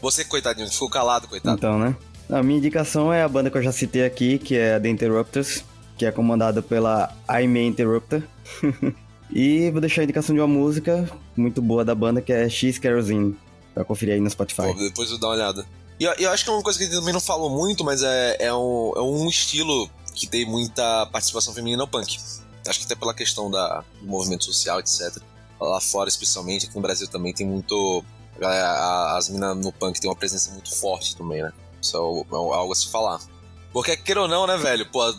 Você, coitadinho, ficou calado, coitado.
Então, né? A minha indicação é a banda que eu já citei aqui, que é The Interrupters, que é comandada pela Aimee Interrupter. *laughs* e vou deixar a indicação de uma música muito boa da banda, que é X Kerosene, pra conferir aí no Spotify.
Pô, depois eu dar uma olhada. E eu, eu, acho que é uma coisa que a gente também não falou muito, mas é, é, um, é um estilo que tem muita participação feminina no punk. Acho que até pela questão da, do movimento social, etc. Lá fora, especialmente, aqui no Brasil também tem muito. As minas no punk tem uma presença muito forte também, né? Isso é, é algo a se falar. Porque, queira ou não, né, velho? Pô,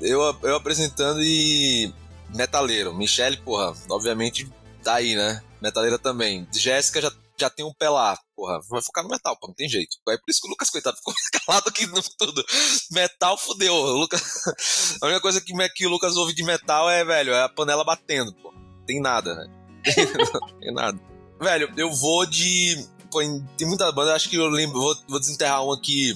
eu, eu apresentando e. Metaleiro. Michelle, porra, obviamente tá aí, né? Metaleira também. Jéssica já, já tem um pé lá. Porra, vai focar no metal, pô, não tem jeito. É por isso que o Lucas, coitado, ficou *laughs* calado aqui no tudo. Metal fudeu. O Lucas... *laughs* A única coisa que, que o Lucas ouve de metal é, velho, é a panela batendo, pô. Tem nada, né? *laughs* tem nada. Velho, eu vou de pô, tem muita banda, acho que eu lembro, vou, vou desenterrar uma que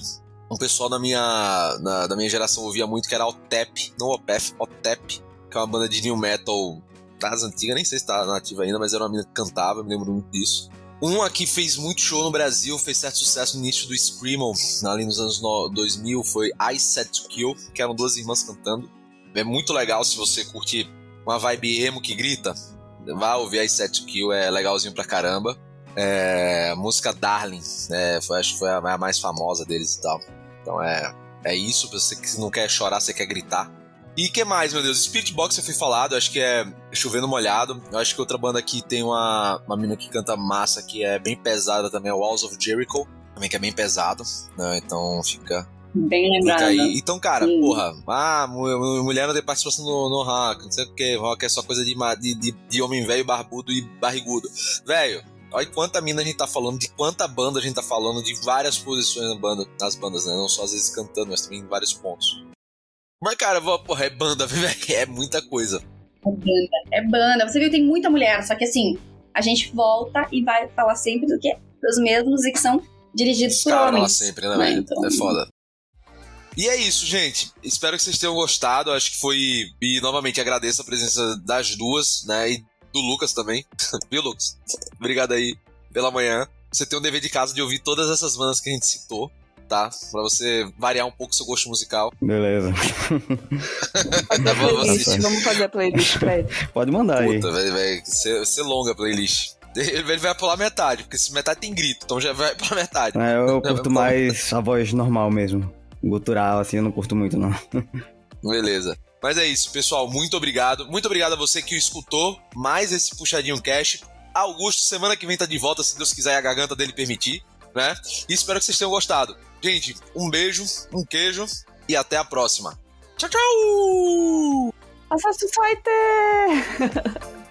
um pessoal da minha, na, da minha geração ouvia muito, que era Otep, não Opef, Otep, que é uma banda de new metal das antigas, nem sei se tá nativa ainda, mas era uma menina que cantava, me lembro muito disso. Um aqui fez muito show no Brasil, fez certo sucesso no início do Screamo, ali nos anos 2000, foi I Set to Kill, que eram duas irmãs cantando. É muito legal se você curtir uma vibe emo que grita. Vá ouvir Set to Kill, é legalzinho pra caramba. É, música Darling, né, foi, acho que foi a, mais famosa deles e tal. Então é, é isso, você que não quer chorar, você quer gritar. E que mais, meu Deus? Spirit Box eu fui falado, acho que é Chovendo Molhado. Eu acho que outra banda aqui tem uma, uma menina que canta massa, que é bem pesada também, é Walls of Jericho, também que é bem pesado, né? Então fica,
Bem lembrado.
Então, cara, Sim. porra, ah, mulher não tem participação no, no rock, não sei o que, rock é só coisa de, de, de homem velho, barbudo e barrigudo. Velho, Olha quanta mina a gente tá falando, de quanta banda a gente tá falando, de várias posições na banda, nas bandas, né? Não só às vezes cantando, mas também em vários pontos. Mas, cara, porra, é banda, *laughs* é muita coisa.
É banda, é banda. Você viu, tem muita mulher, só que assim, a gente volta e vai falar sempre do que? Dos mesmos e que são dirigidos por Cara, homens.
sempre, né, né? Então... É foda. E é isso, gente. Espero que vocês tenham gostado. Acho que foi. E novamente agradeço a presença das duas, né? E do Lucas também. *laughs* Viu, Lucas? Obrigado aí pela manhã. Você tem um dever de casa de ouvir todas essas bandas que a gente citou, tá? Pra você variar um pouco seu gosto musical.
Beleza. *laughs*
playlist, vamos fazer a playlist pra *laughs* ele.
Pode mandar
Puta,
aí.
Vai, vai ser, longa a playlist. Ele vai pular metade, porque esse metade tem grito, então já vai pra metade.
É, eu curto mais a voz normal mesmo. Gutural, assim, eu não curto muito, não.
Beleza. Mas é isso, pessoal. Muito obrigado. Muito obrigado a você que escutou mais esse Puxadinho Cash. Augusto, semana que vem tá de volta, se Deus quiser e a garganta dele permitir, né? E espero que vocês tenham gostado. Gente, um beijo, um queijo e até a próxima. Tchau, tchau!
Assassin's Fighter! *laughs*